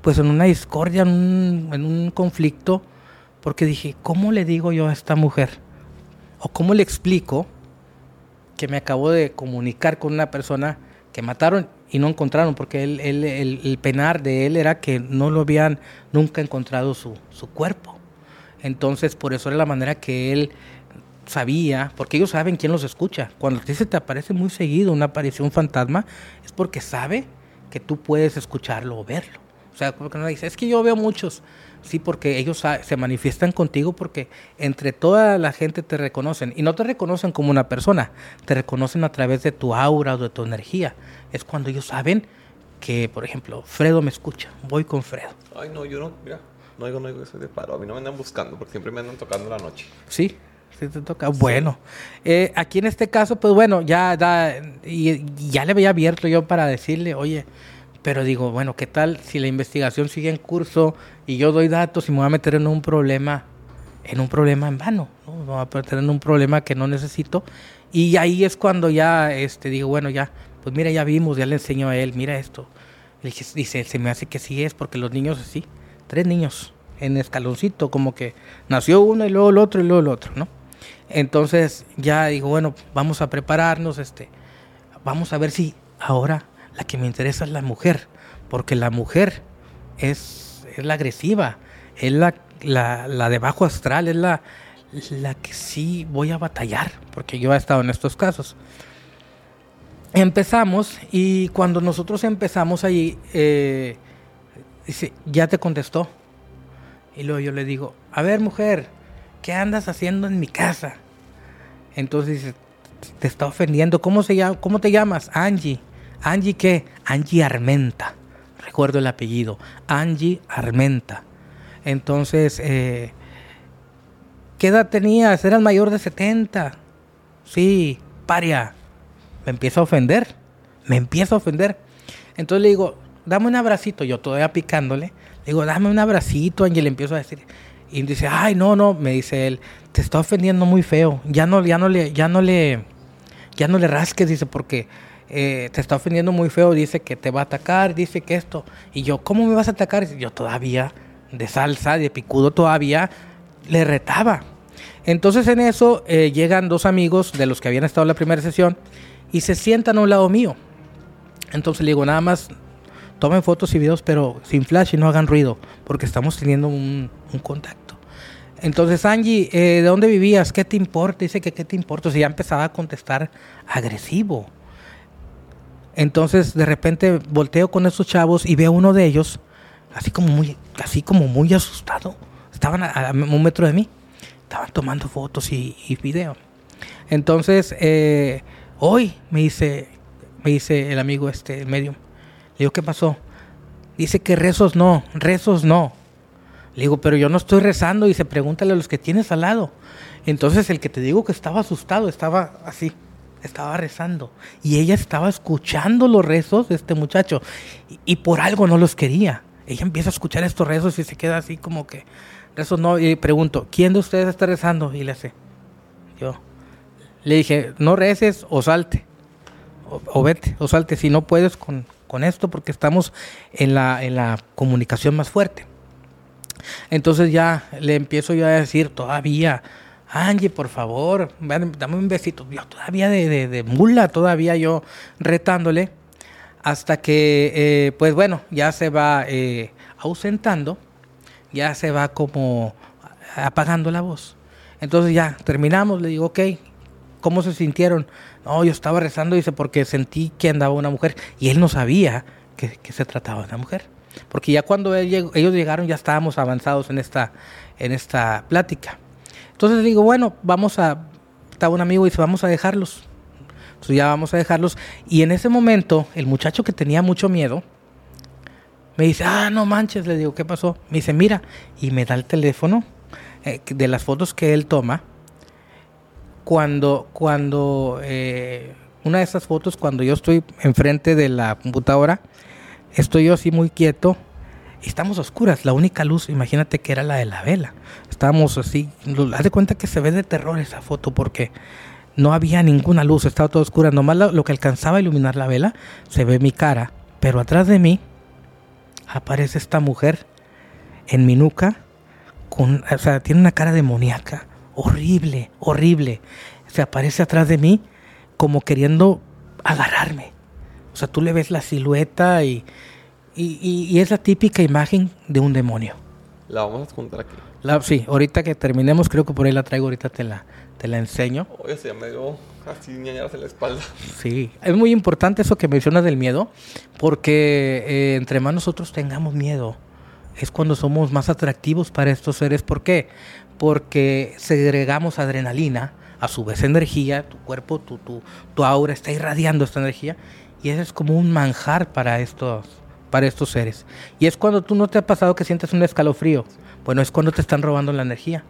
S2: pues en una discordia, en un, en un conflicto, porque dije, ¿cómo le digo yo a esta mujer? ¿O cómo le explico que me acabo de comunicar con una persona que mataron y no encontraron? Porque él, él, el, penar de él era que no lo habían nunca encontrado su, su cuerpo. Entonces, por eso era la manera que él sabía, porque ellos saben quién los escucha. Cuando a ti se te aparece muy seguido una aparición fantasma, es porque sabe que tú puedes escucharlo o verlo. O sea, porque no dice, es que yo veo muchos. Sí, porque ellos se manifiestan contigo porque entre toda la gente te reconocen. Y no te reconocen como una persona, te reconocen a través de tu aura o de tu energía. Es cuando ellos saben que, por ejemplo, Fredo me escucha, voy con Fredo.
S1: Ay, no, yo no, mira, no digo, no digo que soy de paro. A mí no me andan buscando porque siempre me andan tocando la noche.
S2: Sí, sí te toca. Bueno, eh, aquí en este caso, pues bueno, ya, da, y, ya le había abierto yo para decirle, oye, pero digo, bueno, ¿qué tal si la investigación sigue en curso y yo doy datos y me voy a meter en un problema, en un problema en vano? ¿no? Me voy a meter en un problema que no necesito. Y ahí es cuando ya este, digo, bueno, ya, pues mira, ya vimos, ya le enseño a él, mira esto. Le dije, dice, se me hace que sí es, porque los niños así, tres niños en escaloncito, como que nació uno y luego el otro y luego el otro, ¿no? Entonces ya digo, bueno, vamos a prepararnos, este, vamos a ver si ahora la que me interesa es la mujer, porque la mujer es, es la agresiva, es la, la, la, de bajo astral, es la, la que sí voy a batallar, porque yo he estado en estos casos. Empezamos y cuando nosotros empezamos ahí, eh, dice, ya te contestó. Y luego yo le digo, a ver mujer, ¿qué andas haciendo en mi casa? Entonces dice, te está ofendiendo, ¿cómo, se llama, cómo te llamas? Angie. Angie qué? Angie Armenta. Recuerdo el apellido. Angie Armenta. Entonces, eh, ¿qué edad tenías? Eras mayor de 70. Sí, paria. Me empieza a ofender. Me empieza a ofender. Entonces le digo, dame un abracito. Yo todavía picándole. Le digo, dame un abracito, Angie. Le empiezo a decir. Y dice, ay, no, no, me dice él, te está ofendiendo muy feo. Ya no, ya no le, ya no le, ya no le rasques, dice, porque eh, te está ofendiendo muy feo, dice que te va a atacar, dice que esto. Y yo, ¿cómo me vas a atacar? Yo todavía, de salsa, de picudo todavía, le retaba. Entonces en eso eh, llegan dos amigos de los que habían estado en la primera sesión y se sientan a un lado mío. Entonces le digo, nada más tomen fotos y videos, pero sin flash y no hagan ruido, porque estamos teniendo un, contacto. Entonces, Angie, eh, ¿de dónde vivías? ¿Qué te importa? Dice que qué te importa. O ya empezaba a contestar agresivo. Entonces, de repente volteo con esos chavos y veo uno de ellos, así como muy, así como muy asustado. Estaban a, un metro de mí. Estaban tomando fotos y, video. Entonces, eh, hoy me dice, me dice el amigo este, el medio. Le digo, ¿qué pasó? Dice que rezos no, rezos no. Le digo, pero yo no estoy rezando. Y se pregúntale a los que tienes al lado. Entonces, el que te digo que estaba asustado, estaba así estaba rezando y ella estaba escuchando los rezos de este muchacho y, por algo no los quería. Ella empieza a escuchar estos rezos y se queda así como que rezos no y pregunto, ¿quién de ustedes está rezando? Y le hace, yo. Le dije, no reces o salte, o, o vete, o salte si no puedes con, con esto porque estamos en la, en la comunicación más fuerte. Entonces ya le empiezo yo a decir todavía, Angie, por favor, dame un besito. Yo todavía de, mula, todavía yo retándole. Hasta que, eh, pues bueno, ya se va eh, ausentando, ya se va como apagando la voz. Entonces ya terminamos, le digo, ok, ¿cómo se sintieron? No, yo estaba rezando, dice, porque sentí que andaba una mujer y él no sabía que, se trataba de una mujer. Porque ya cuando ellos llegaron ya estábamos avanzados en esta, en esta plática. Entonces digo, bueno, vamos a, estaba un amigo y dice, vamos a dejarlos. Entonces ya vamos a dejarlos. Y en ese momento, el muchacho que tenía mucho miedo, me dice, ah, no manches, le digo, ¿qué pasó? Me dice, mira, y me da el teléfono eh, de las fotos que él toma. Cuando, cuando, eh, una de esas fotos, cuando yo estoy enfrente de la computadora, estoy yo así muy quieto estamos oscuras. La única luz, imagínate que era la de la vela. Estábamos así, haz de cuenta que se ve de terror esa foto porque no había ninguna luz, estaba todo oscura. Nomás lo, que alcanzaba a iluminar la vela, se ve mi cara, pero atrás de mí aparece esta mujer en mi nuca, con, o sea, tiene una cara demoníaca, horrible, horrible. Se aparece atrás de mí como queriendo agarrarme. O sea, tú le ves la silueta y, y, es la típica imagen de un demonio.
S1: La vamos a juntar aquí.
S2: La, sí, ahorita que terminemos, creo que por ahí la traigo, ahorita te la, te la enseño.
S1: Oye, se me dio así ñañaras en la espalda.
S2: Sí, es muy importante eso que mencionas del miedo, porque eh, entre más nosotros tengamos miedo, es cuando somos más atractivos para estos seres. ¿Por qué? Porque segregamos adrenalina, a su vez energía, tu cuerpo, tu, tu, tu aura está irradiando esta energía, y eso es como un manjar para estos, para estos seres. Y es cuando tú no te ha pasado que sientes un escalofrío. Bueno, es cuando te están robando la energía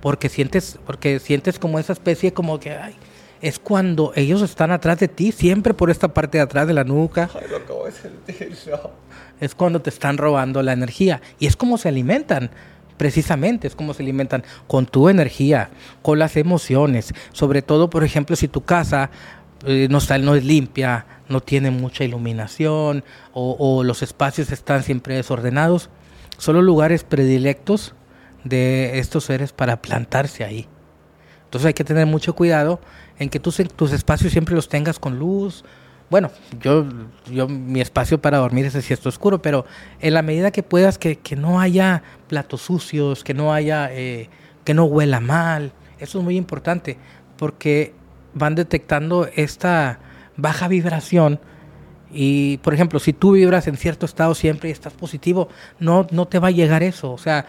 S2: porque sientes, porque sientes como esa especie como que, ay, es cuando ellos están atrás de ti, siempre por esta parte de atrás de la nuca.
S1: Ay, lo acabo de sentir,
S2: Es cuando te están robando la energía. Y es como se alimentan, precisamente, es como se alimentan con tu energía, con las emociones. Sobre todo, por ejemplo, si tu casa eh, no, está, no es limpia, no tiene mucha iluminación o, o los espacios están siempre desordenados, son lugares predilectos de estos seres para plantarse ahí. Entonces hay que tener mucho cuidado en que tus, tus espacios siempre los tengas con luz. Bueno, yo, yo mi espacio para dormir es así, esto oscuro, pero en la medida que puedas que, no haya platos sucios, que no haya, eh, que no huela mal, eso es muy importante, porque van detectando esta baja vibración y, por ejemplo, si tú vibras en cierto estado siempre y estás positivo, no, no te va a llegar eso. O sea,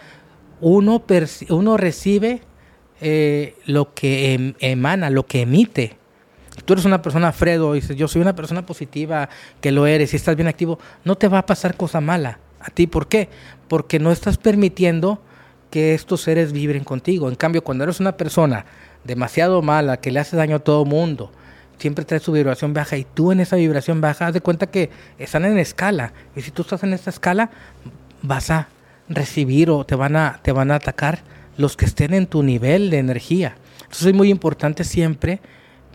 S2: uno, uno recibe eh, lo que em, emana, lo que emite. Tú eres una persona, Fredo, y dices, yo soy una persona positiva, que lo eres, y estás bien activo, no te va a pasar cosa mala a ti. ¿Por qué? Porque no estás permitiendo que estos seres vibren contigo. En cambio, cuando eres una persona demasiado mala, que le hace daño a todo mundo, siempre trae su vibración baja y tú en esa vibración baja, haz de cuenta que están en escala. Y si tú estás en esta escala, vas a recibir o te van a, te van a atacar los que estén en tu nivel de energía. Entonces es muy importante siempre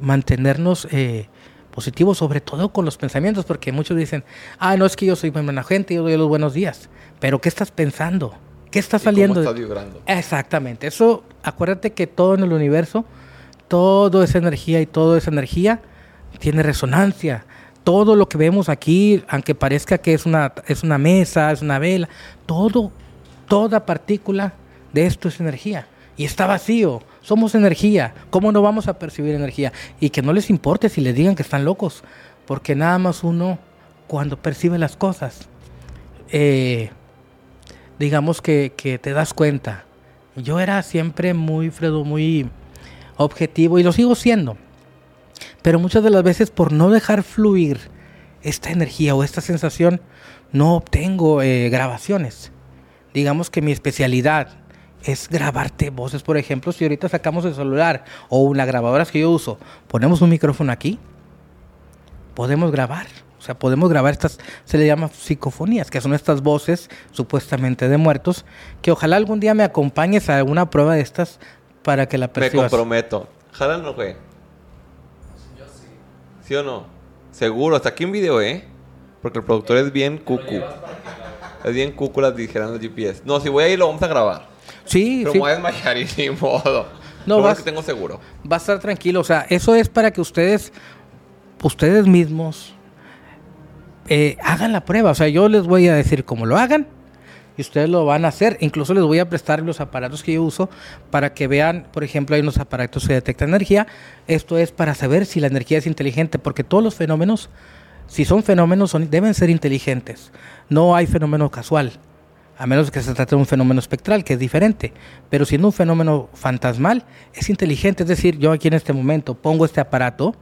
S2: mantenernos eh, positivos, sobre todo con los pensamientos, porque muchos dicen, ah, no es que yo soy buena gente, yo doy los buenos días, pero ¿qué estás pensando? ¿Qué está saliendo?
S1: Cómo vibrando.
S2: Exactamente, eso, acuérdate que todo en el universo, todo esa energía y toda esa energía tiene resonancia todo lo que vemos aquí, aunque parezca que es una, es una mesa, es una vela, todo Toda partícula de esto es energía y está vacío. Somos energía. ¿Cómo no vamos a percibir energía? Y que no les importe si les digan que están locos, porque nada más uno cuando percibe las cosas, eh, digamos que, que, te das cuenta. Yo era siempre muy, Fredo, muy objetivo y lo sigo siendo. Pero muchas de las veces por no dejar fluir esta energía o esta sensación, no obtengo eh, grabaciones digamos que mi especialidad es grabarte voces, por ejemplo, si ahorita sacamos el celular o una grabadora que yo uso, ponemos un micrófono aquí, podemos grabar. O sea, podemos grabar estas, se le llama psicofonías, que son estas voces supuestamente de muertos, que ojalá algún día me acompañes a alguna prueba de estas para que la
S1: percibas. Me comprometo. Ojalá no, güey. Yo sí. ¿Sí o no? Seguro, hasta aquí un video, ¿eh? Porque el productor es bien cucu. Es bien cúculas dijeron el GPS. No, si voy a ir lo vamos a grabar.
S2: Sí,
S1: Pero
S2: sí.
S1: voy a desmayar y sin modo.
S2: No,
S1: vas, que tengo seguro.
S2: Va a estar tranquilo. O sea, eso es para que ustedes, ustedes mismos, eh, hagan la prueba. O sea, yo les voy a decir cómo lo hagan y ustedes lo van a hacer. Incluso les voy a prestar los aparatos que yo uso para que vean, por ejemplo, hay unos aparatos que detectan energía. Esto es para saber si la energía es inteligente, porque todos los fenómenos, si son fenómenos, son, deben ser inteligentes. No hay fenómeno casual, a menos que se trate de un fenómeno espectral, que es diferente. Pero siendo un fenómeno fantasmal, es inteligente. Es decir, yo aquí en este momento pongo este aparato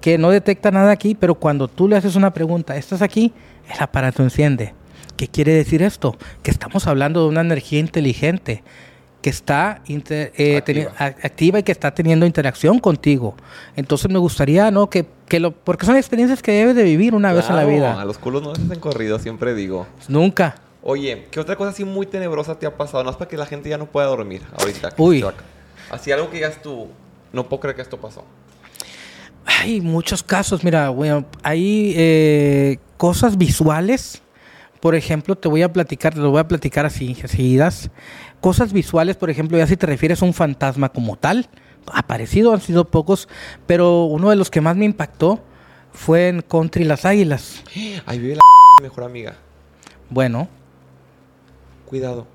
S2: que no detecta nada aquí, pero cuando tú le haces una pregunta, ¿estás aquí? El aparato enciende ¿Qué quiere decir esto? Que estamos hablando de una energía inteligente que está eh, activa. y que está teniendo interacción contigo. Entonces me gustaría, ¿no? Que, que lo, porque son experiencias que debes de vivir una vez en la vida.
S1: A los culos no se hacen corrido, siempre digo.
S2: Nunca.
S1: Oye, ¿qué otra cosa así muy tenebrosa te ha pasado? No es para que la gente ya no pueda dormir ahorita.
S2: Uy.
S1: Así algo que digas tú, no puedo creer que esto pasó.
S2: Hay muchos casos, mira, bueno, hay eh, cosas visuales por ejemplo, te voy a platicar, te lo voy a platicar así, seguidas. Cosas visuales, por ejemplo, ya si te refieres a un fantasma como tal, aparecido han sido pocos, pero uno de los que más me impactó fue en Country Las Águilas.
S1: Ahí vive la mejor amiga.
S2: Bueno.
S1: Cuidado.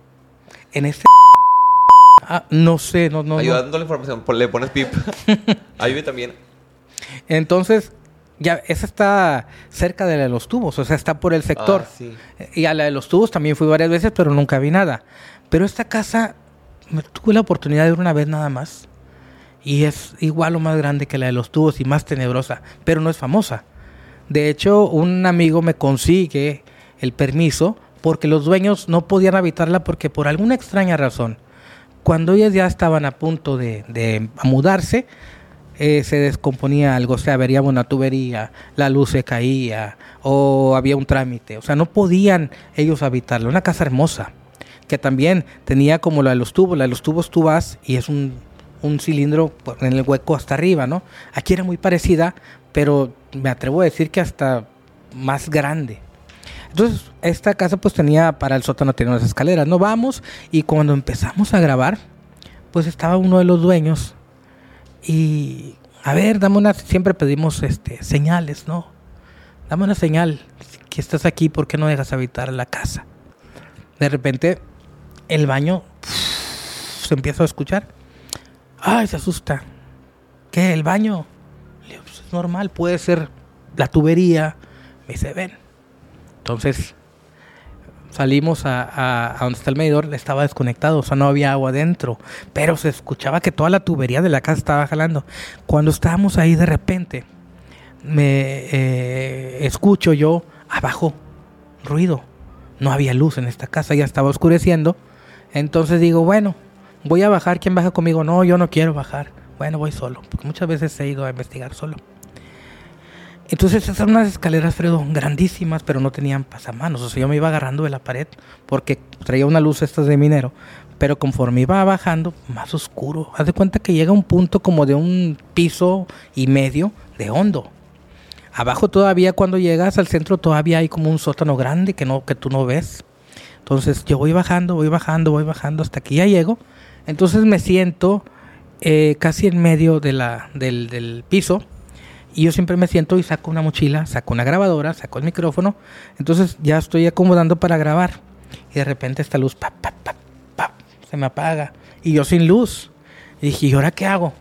S2: En este... Ah, no sé, no, no.
S1: Ayudando la información, le pones pip. Ahí vive también.
S2: Entonces, ya esa está cerca de la de los tubos, o sea, está por el sector.
S1: Ah,
S2: y a la de los tubos también fui varias veces, pero nunca vi nada. Pero esta casa, me tuve la oportunidad de ir una vez nada más. Y es igual o más grande que la de los tubos y más tenebrosa, pero no es famosa. De hecho, un amigo me consigue el permiso porque los dueños no podían habitarla porque por alguna extraña razón, cuando ellos ya estaban a punto de, de mudarse, se descomponía algo, o sea, una tubería, la luz se caía o había un trámite. O sea, no podían ellos habitarla. Una casa hermosa, que también tenía como la de los tubos. La de los tubos tú vas y es un, un cilindro en el hueco hasta arriba, ¿no? Aquí era muy parecida, pero me atrevo a decir que hasta más grande. Entonces, esta casa pues tenía para el sótano tenía unas escaleras, ¿no? Vamos y cuando empezamos a grabar, pues estaba uno de los dueños y a ver, dame una, siempre pedimos este, señales, ¿no? Dame una señal que estás aquí, ¿por qué no dejas habitar la casa? De repente, el baño se empieza a escuchar. Ay, se asusta. ¿Qué? ¿El baño? Pues, es normal, puede ser la tubería. Me dice, ven. Entonces, salimos a, donde está el medidor, estaba desconectado, o sea, no había agua adentro, pero se escuchaba que toda la tubería de la casa estaba jalando. Cuando estábamos ahí de repente, me eh, escucho yo abajo ruido. No había luz en esta casa, ya estaba oscureciendo. Entonces digo, bueno, voy a bajar. ¿Quién baja conmigo? No, yo no quiero bajar. Bueno, voy solo, porque muchas veces he ido a investigar solo. Entonces esas eran unas escaleras, Fredo, grandísimas, pero no tenían pasamanos. O sea, yo me iba agarrando de la pared porque traía una luz estas de minero. Pero conforme iba bajando, más oscuro. Haz de cuenta que llega un punto como de un piso y medio de hondo. Abajo todavía cuando llegas al centro todavía hay como un sótano grande que, no, que tú no ves. Entonces yo voy bajando, voy bajando, voy bajando hasta que ya llego. Entonces me siento eh, casi en medio de la, del, del piso y yo siempre me siento y saco una mochila, saco una grabadora, saco el micrófono. Entonces ya estoy acomodando para grabar. Y de repente esta luz pa, pa, pa, se me apaga. Y yo sin luz. Dije, ¿y ahora qué hago?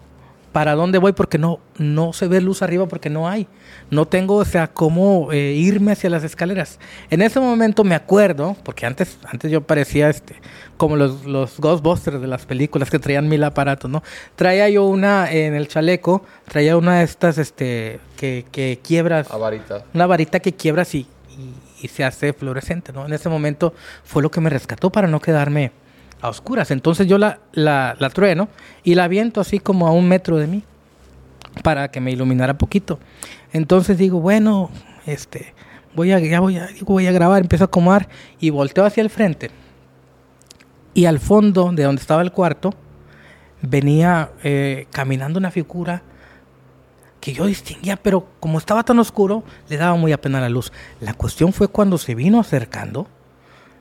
S2: ¿Para dónde voy? Porque no, no se ve luz arriba porque no hay. No tengo, o sea, cómo eh, irme hacia las escaleras. En ese momento me acuerdo, porque antes, antes yo parecía este, como los, los Ghostbusters de las películas que traían mil aparatos, ¿no? Traía yo una en el chaleco, traía una de estas este, que, que quiebras.
S1: varita.
S2: Una varita que quiebras y, y, se hace fluorescente, ¿no? En ese momento fue lo que me rescató para no quedarme a oscuras. Entonces yo la, la, la trueno y la aviento así como a un metro de mí para que me iluminara poquito. Entonces digo, bueno, este, voy a, ya voy a, voy a grabar, empiezo a acomodar y volteo hacia el frente. Y al fondo de donde estaba el cuarto, venía eh, caminando una figura que yo distinguía, pero como estaba tan oscuro, le daba muy apenas la luz. La cuestión fue cuando se vino acercando,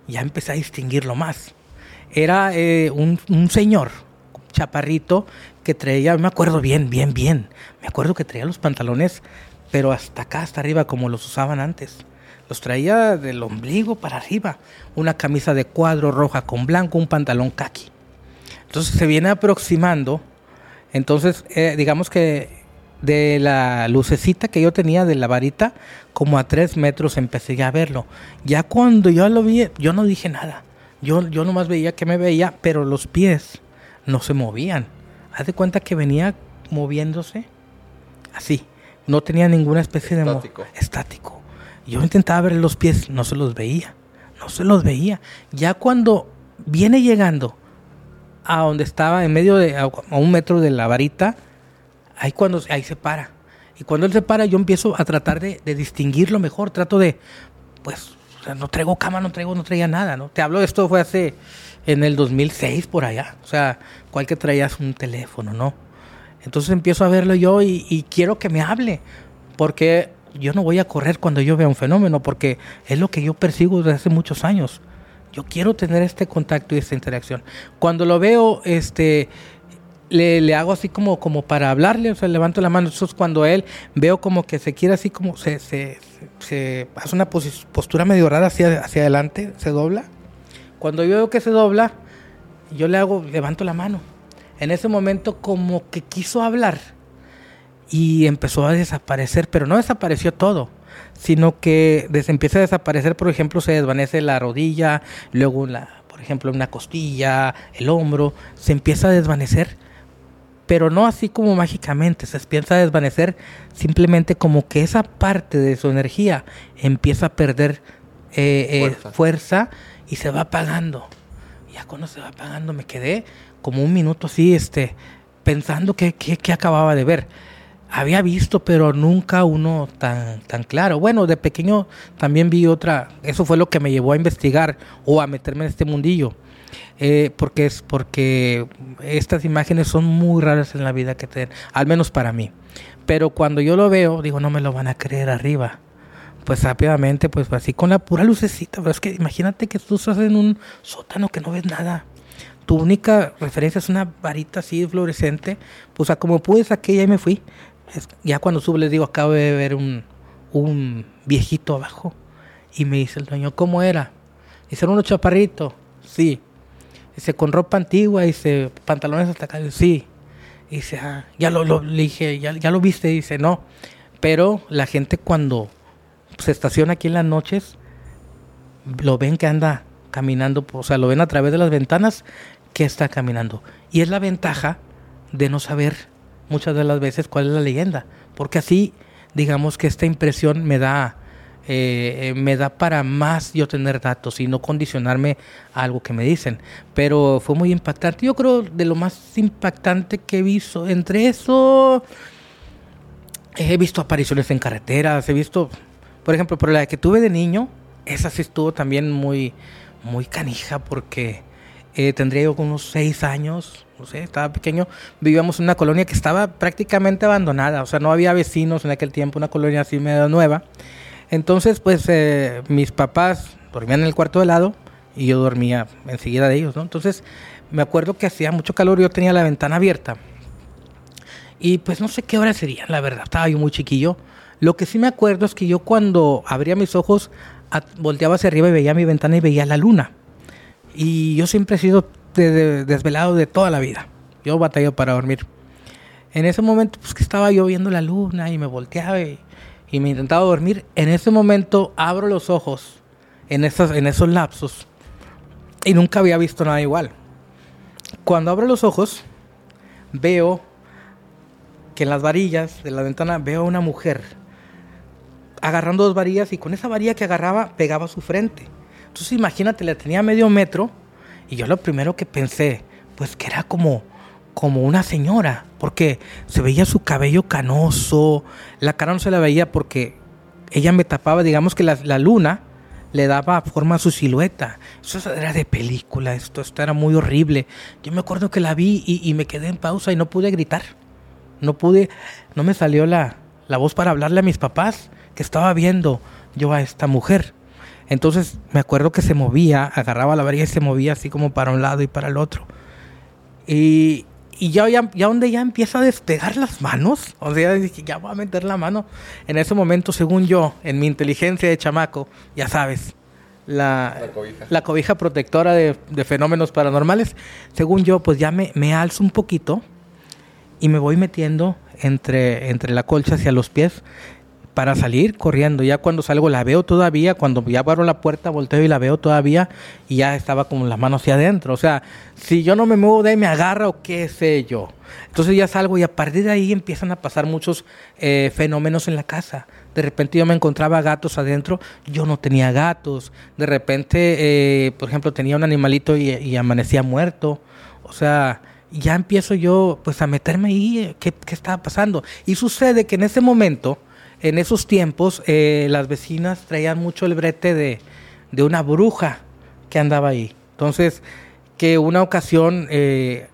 S2: ya empecé a distinguirlo más. Era eh, un, un señor, chaparrito, que traía, me acuerdo bien, bien, bien, me acuerdo que traía los pantalones, pero hasta acá, hasta arriba, como los usaban antes. Los traía del ombligo para arriba. Una camisa de cuadro roja con blanco, un pantalón kaki. Entonces se viene aproximando. Entonces, eh, digamos que de la lucecita que yo tenía de la varita, como a tres metros empecé a verlo. Ya cuando yo lo vi, yo no dije nada. Yo, yo nomás veía que me veía, pero los pies no se movían. Haz de cuenta que venía moviéndose así. No tenía ninguna especie de...
S1: Estático.
S2: Estático. Yo intentaba ver los pies, no se los veía. No se los veía. Ya cuando viene llegando a donde estaba, en medio de... a un metro de la varita, ahí cuando... ahí se para. Y cuando él se para, yo empiezo a tratar de, distinguirlo mejor. Trato de... Pues, no traigo cama, no traigo, no traía nada, ¿no? Te hablo de esto fue hace... En el 2006, por allá. O sea, ¿cuál que traías un teléfono, no? Entonces empiezo a verlo yo y, y, quiero que me hable, porque yo no voy a correr cuando yo vea un fenómeno, porque es lo que yo persigo desde hace muchos años. Yo quiero tener este contacto y esta interacción. Cuando lo veo, este, le, le hago así como, como para hablarle, o sea, levanto la mano. Eso es cuando él veo como que se quiere así como, se, se, se hace una postura medio rara hacia, hacia adelante, se dobla. Cuando yo veo que se dobla, yo le hago, levanto la mano en ese momento como que quiso hablar y empezó a desaparecer, pero no desapareció todo, sino que des empieza a desaparecer, por ejemplo, se desvanece la rodilla, luego la, por ejemplo, una costilla, el hombro, se empieza a desvanecer, pero no así como mágicamente, se empieza a desvanecer simplemente como que esa parte de su energía empieza a perder eh, eh, fuerza. fuerza y se va apagando. Ya cuando se va apagando me quedé como un minuto así, este, pensando que, que, que, acababa de ver. Había visto, pero nunca uno tan, tan claro. Bueno, de pequeño también vi otra, eso fue lo que me llevó a investigar o a meterme en este mundillo. Eh, porque es porque estas imágenes son muy raras en la vida que tienen, al menos para mí. Pero cuando yo lo veo, digo, no me lo van a creer arriba. Pues rápidamente, pues así con la pura lucecita. Pero es que imagínate que tú estás en un sótano que no ves nada tu única referencia es una varita así fluorescente, pues a como pude saqué y ahí me fui. Ya cuando subo les digo, acabo de ver un, un viejito abajo. Y me dice el dueño, ¿cómo era? Dice, era uno chaparrito. Sí. Dice, con ropa antigua, dice, pantalones hasta acá. Sí. Dice, ah, ya lo, lo le dije, ya, ya lo viste. Dice, no. Pero la gente cuando se estaciona aquí en las noches, lo ven que anda caminando, o sea, lo ven a través de las ventanas que está caminando. Y es la ventaja de no saber muchas de las veces cuál es la leyenda, porque así, digamos que esta impresión me da, eh, me da para más yo tener datos y no condicionarme a algo que me dicen. Pero fue muy impactante. Yo creo de lo más impactante que he visto, entre eso, he visto apariciones en carreteras, he visto, por ejemplo, por la que tuve de niño, esa sí estuvo también muy, muy canija porque eh, tendría yo unos seis años, no sé, estaba pequeño, vivíamos en una colonia que estaba prácticamente abandonada, o sea, no había vecinos en aquel tiempo, una colonia así medio nueva. Entonces, pues eh, mis papás dormían en el cuarto de lado y yo dormía enseguida de ellos, ¿no? Entonces, me acuerdo que hacía mucho calor yo tenía la ventana abierta. Y pues no sé qué hora sería, la verdad, estaba yo muy chiquillo. Lo que sí me acuerdo es que yo cuando abría mis ojos, volteaba hacia arriba y veía mi ventana y veía la luna. Y yo siempre he sido de, de, desvelado de toda la vida. Yo batallado para dormir. En ese momento, pues que estaba yo viendo la luna y me volteaba y, y me intentaba dormir. En ese momento abro los ojos en esos, en esos lapsos y nunca había visto nada igual. Cuando abro los ojos, veo que en las varillas de la ventana veo a una mujer agarrando dos varillas y con esa varilla que agarraba pegaba su frente. Entonces imagínate, la tenía medio metro y yo lo primero que pensé, pues que era como, como una señora, porque se veía su cabello canoso, la cara no se la veía porque ella me tapaba, digamos que la, la luna le daba forma a su silueta. Eso era de película, esto, esto era muy horrible. Yo me acuerdo que la vi y, me quedé en pausa y no pude gritar. No pude, no me salió la, la voz para hablarle a mis papás que estaba viendo yo a esta mujer. Entonces me acuerdo que se movía, agarraba la varilla y se movía así como para un lado y para el otro. Y, y ya, ya, ya donde ya empieza a despegar las manos, o sea, dije, ya voy a meter la mano. En ese momento, según yo, en mi inteligencia de chamaco, ya sabes, la, la cobija, protectora de, de, fenómenos paranormales, según yo, pues ya me, me alzo un poquito y me voy metiendo entre, entre la colcha hacia los pies para salir corriendo. Ya cuando salgo la veo todavía, cuando ya abro la puerta volteo y la veo todavía y ya estaba con las manos hacia adentro. O sea, si yo no me muevo de ahí me agarra o qué sé yo. Entonces ya salgo y a partir de ahí empiezan a pasar muchos eh, fenómenos en la casa. De repente yo me encontraba gatos adentro, yo no tenía gatos. De repente, eh, por ejemplo, tenía un animalito y, y amanecía muerto. O sea, ya empiezo yo pues a meterme ahí, ¿qué, qué estaba pasando? Y sucede que en ese momento en esos tiempos eh, las vecinas traían mucho el brete de, de, una bruja que andaba ahí. Entonces, que una ocasión, eh,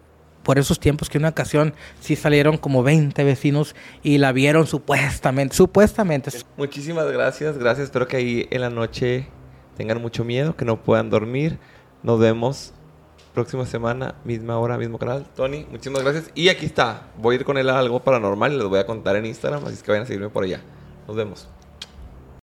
S2: por esos tiempos, que una ocasión sí salieron como 20 vecinos y la vieron supuestamente, supuestamente.
S1: Muchísimas gracias, gracias. Espero que ahí en la noche tengan mucho miedo, que no puedan dormir. Nos vemos próxima semana, misma hora, mismo canal. Tony, muchísimas gracias. Y aquí está. Voy a ir con él a algo paranormal y les voy a contar en Instagram, así es que vayan a seguirme por allá. Nos vemos.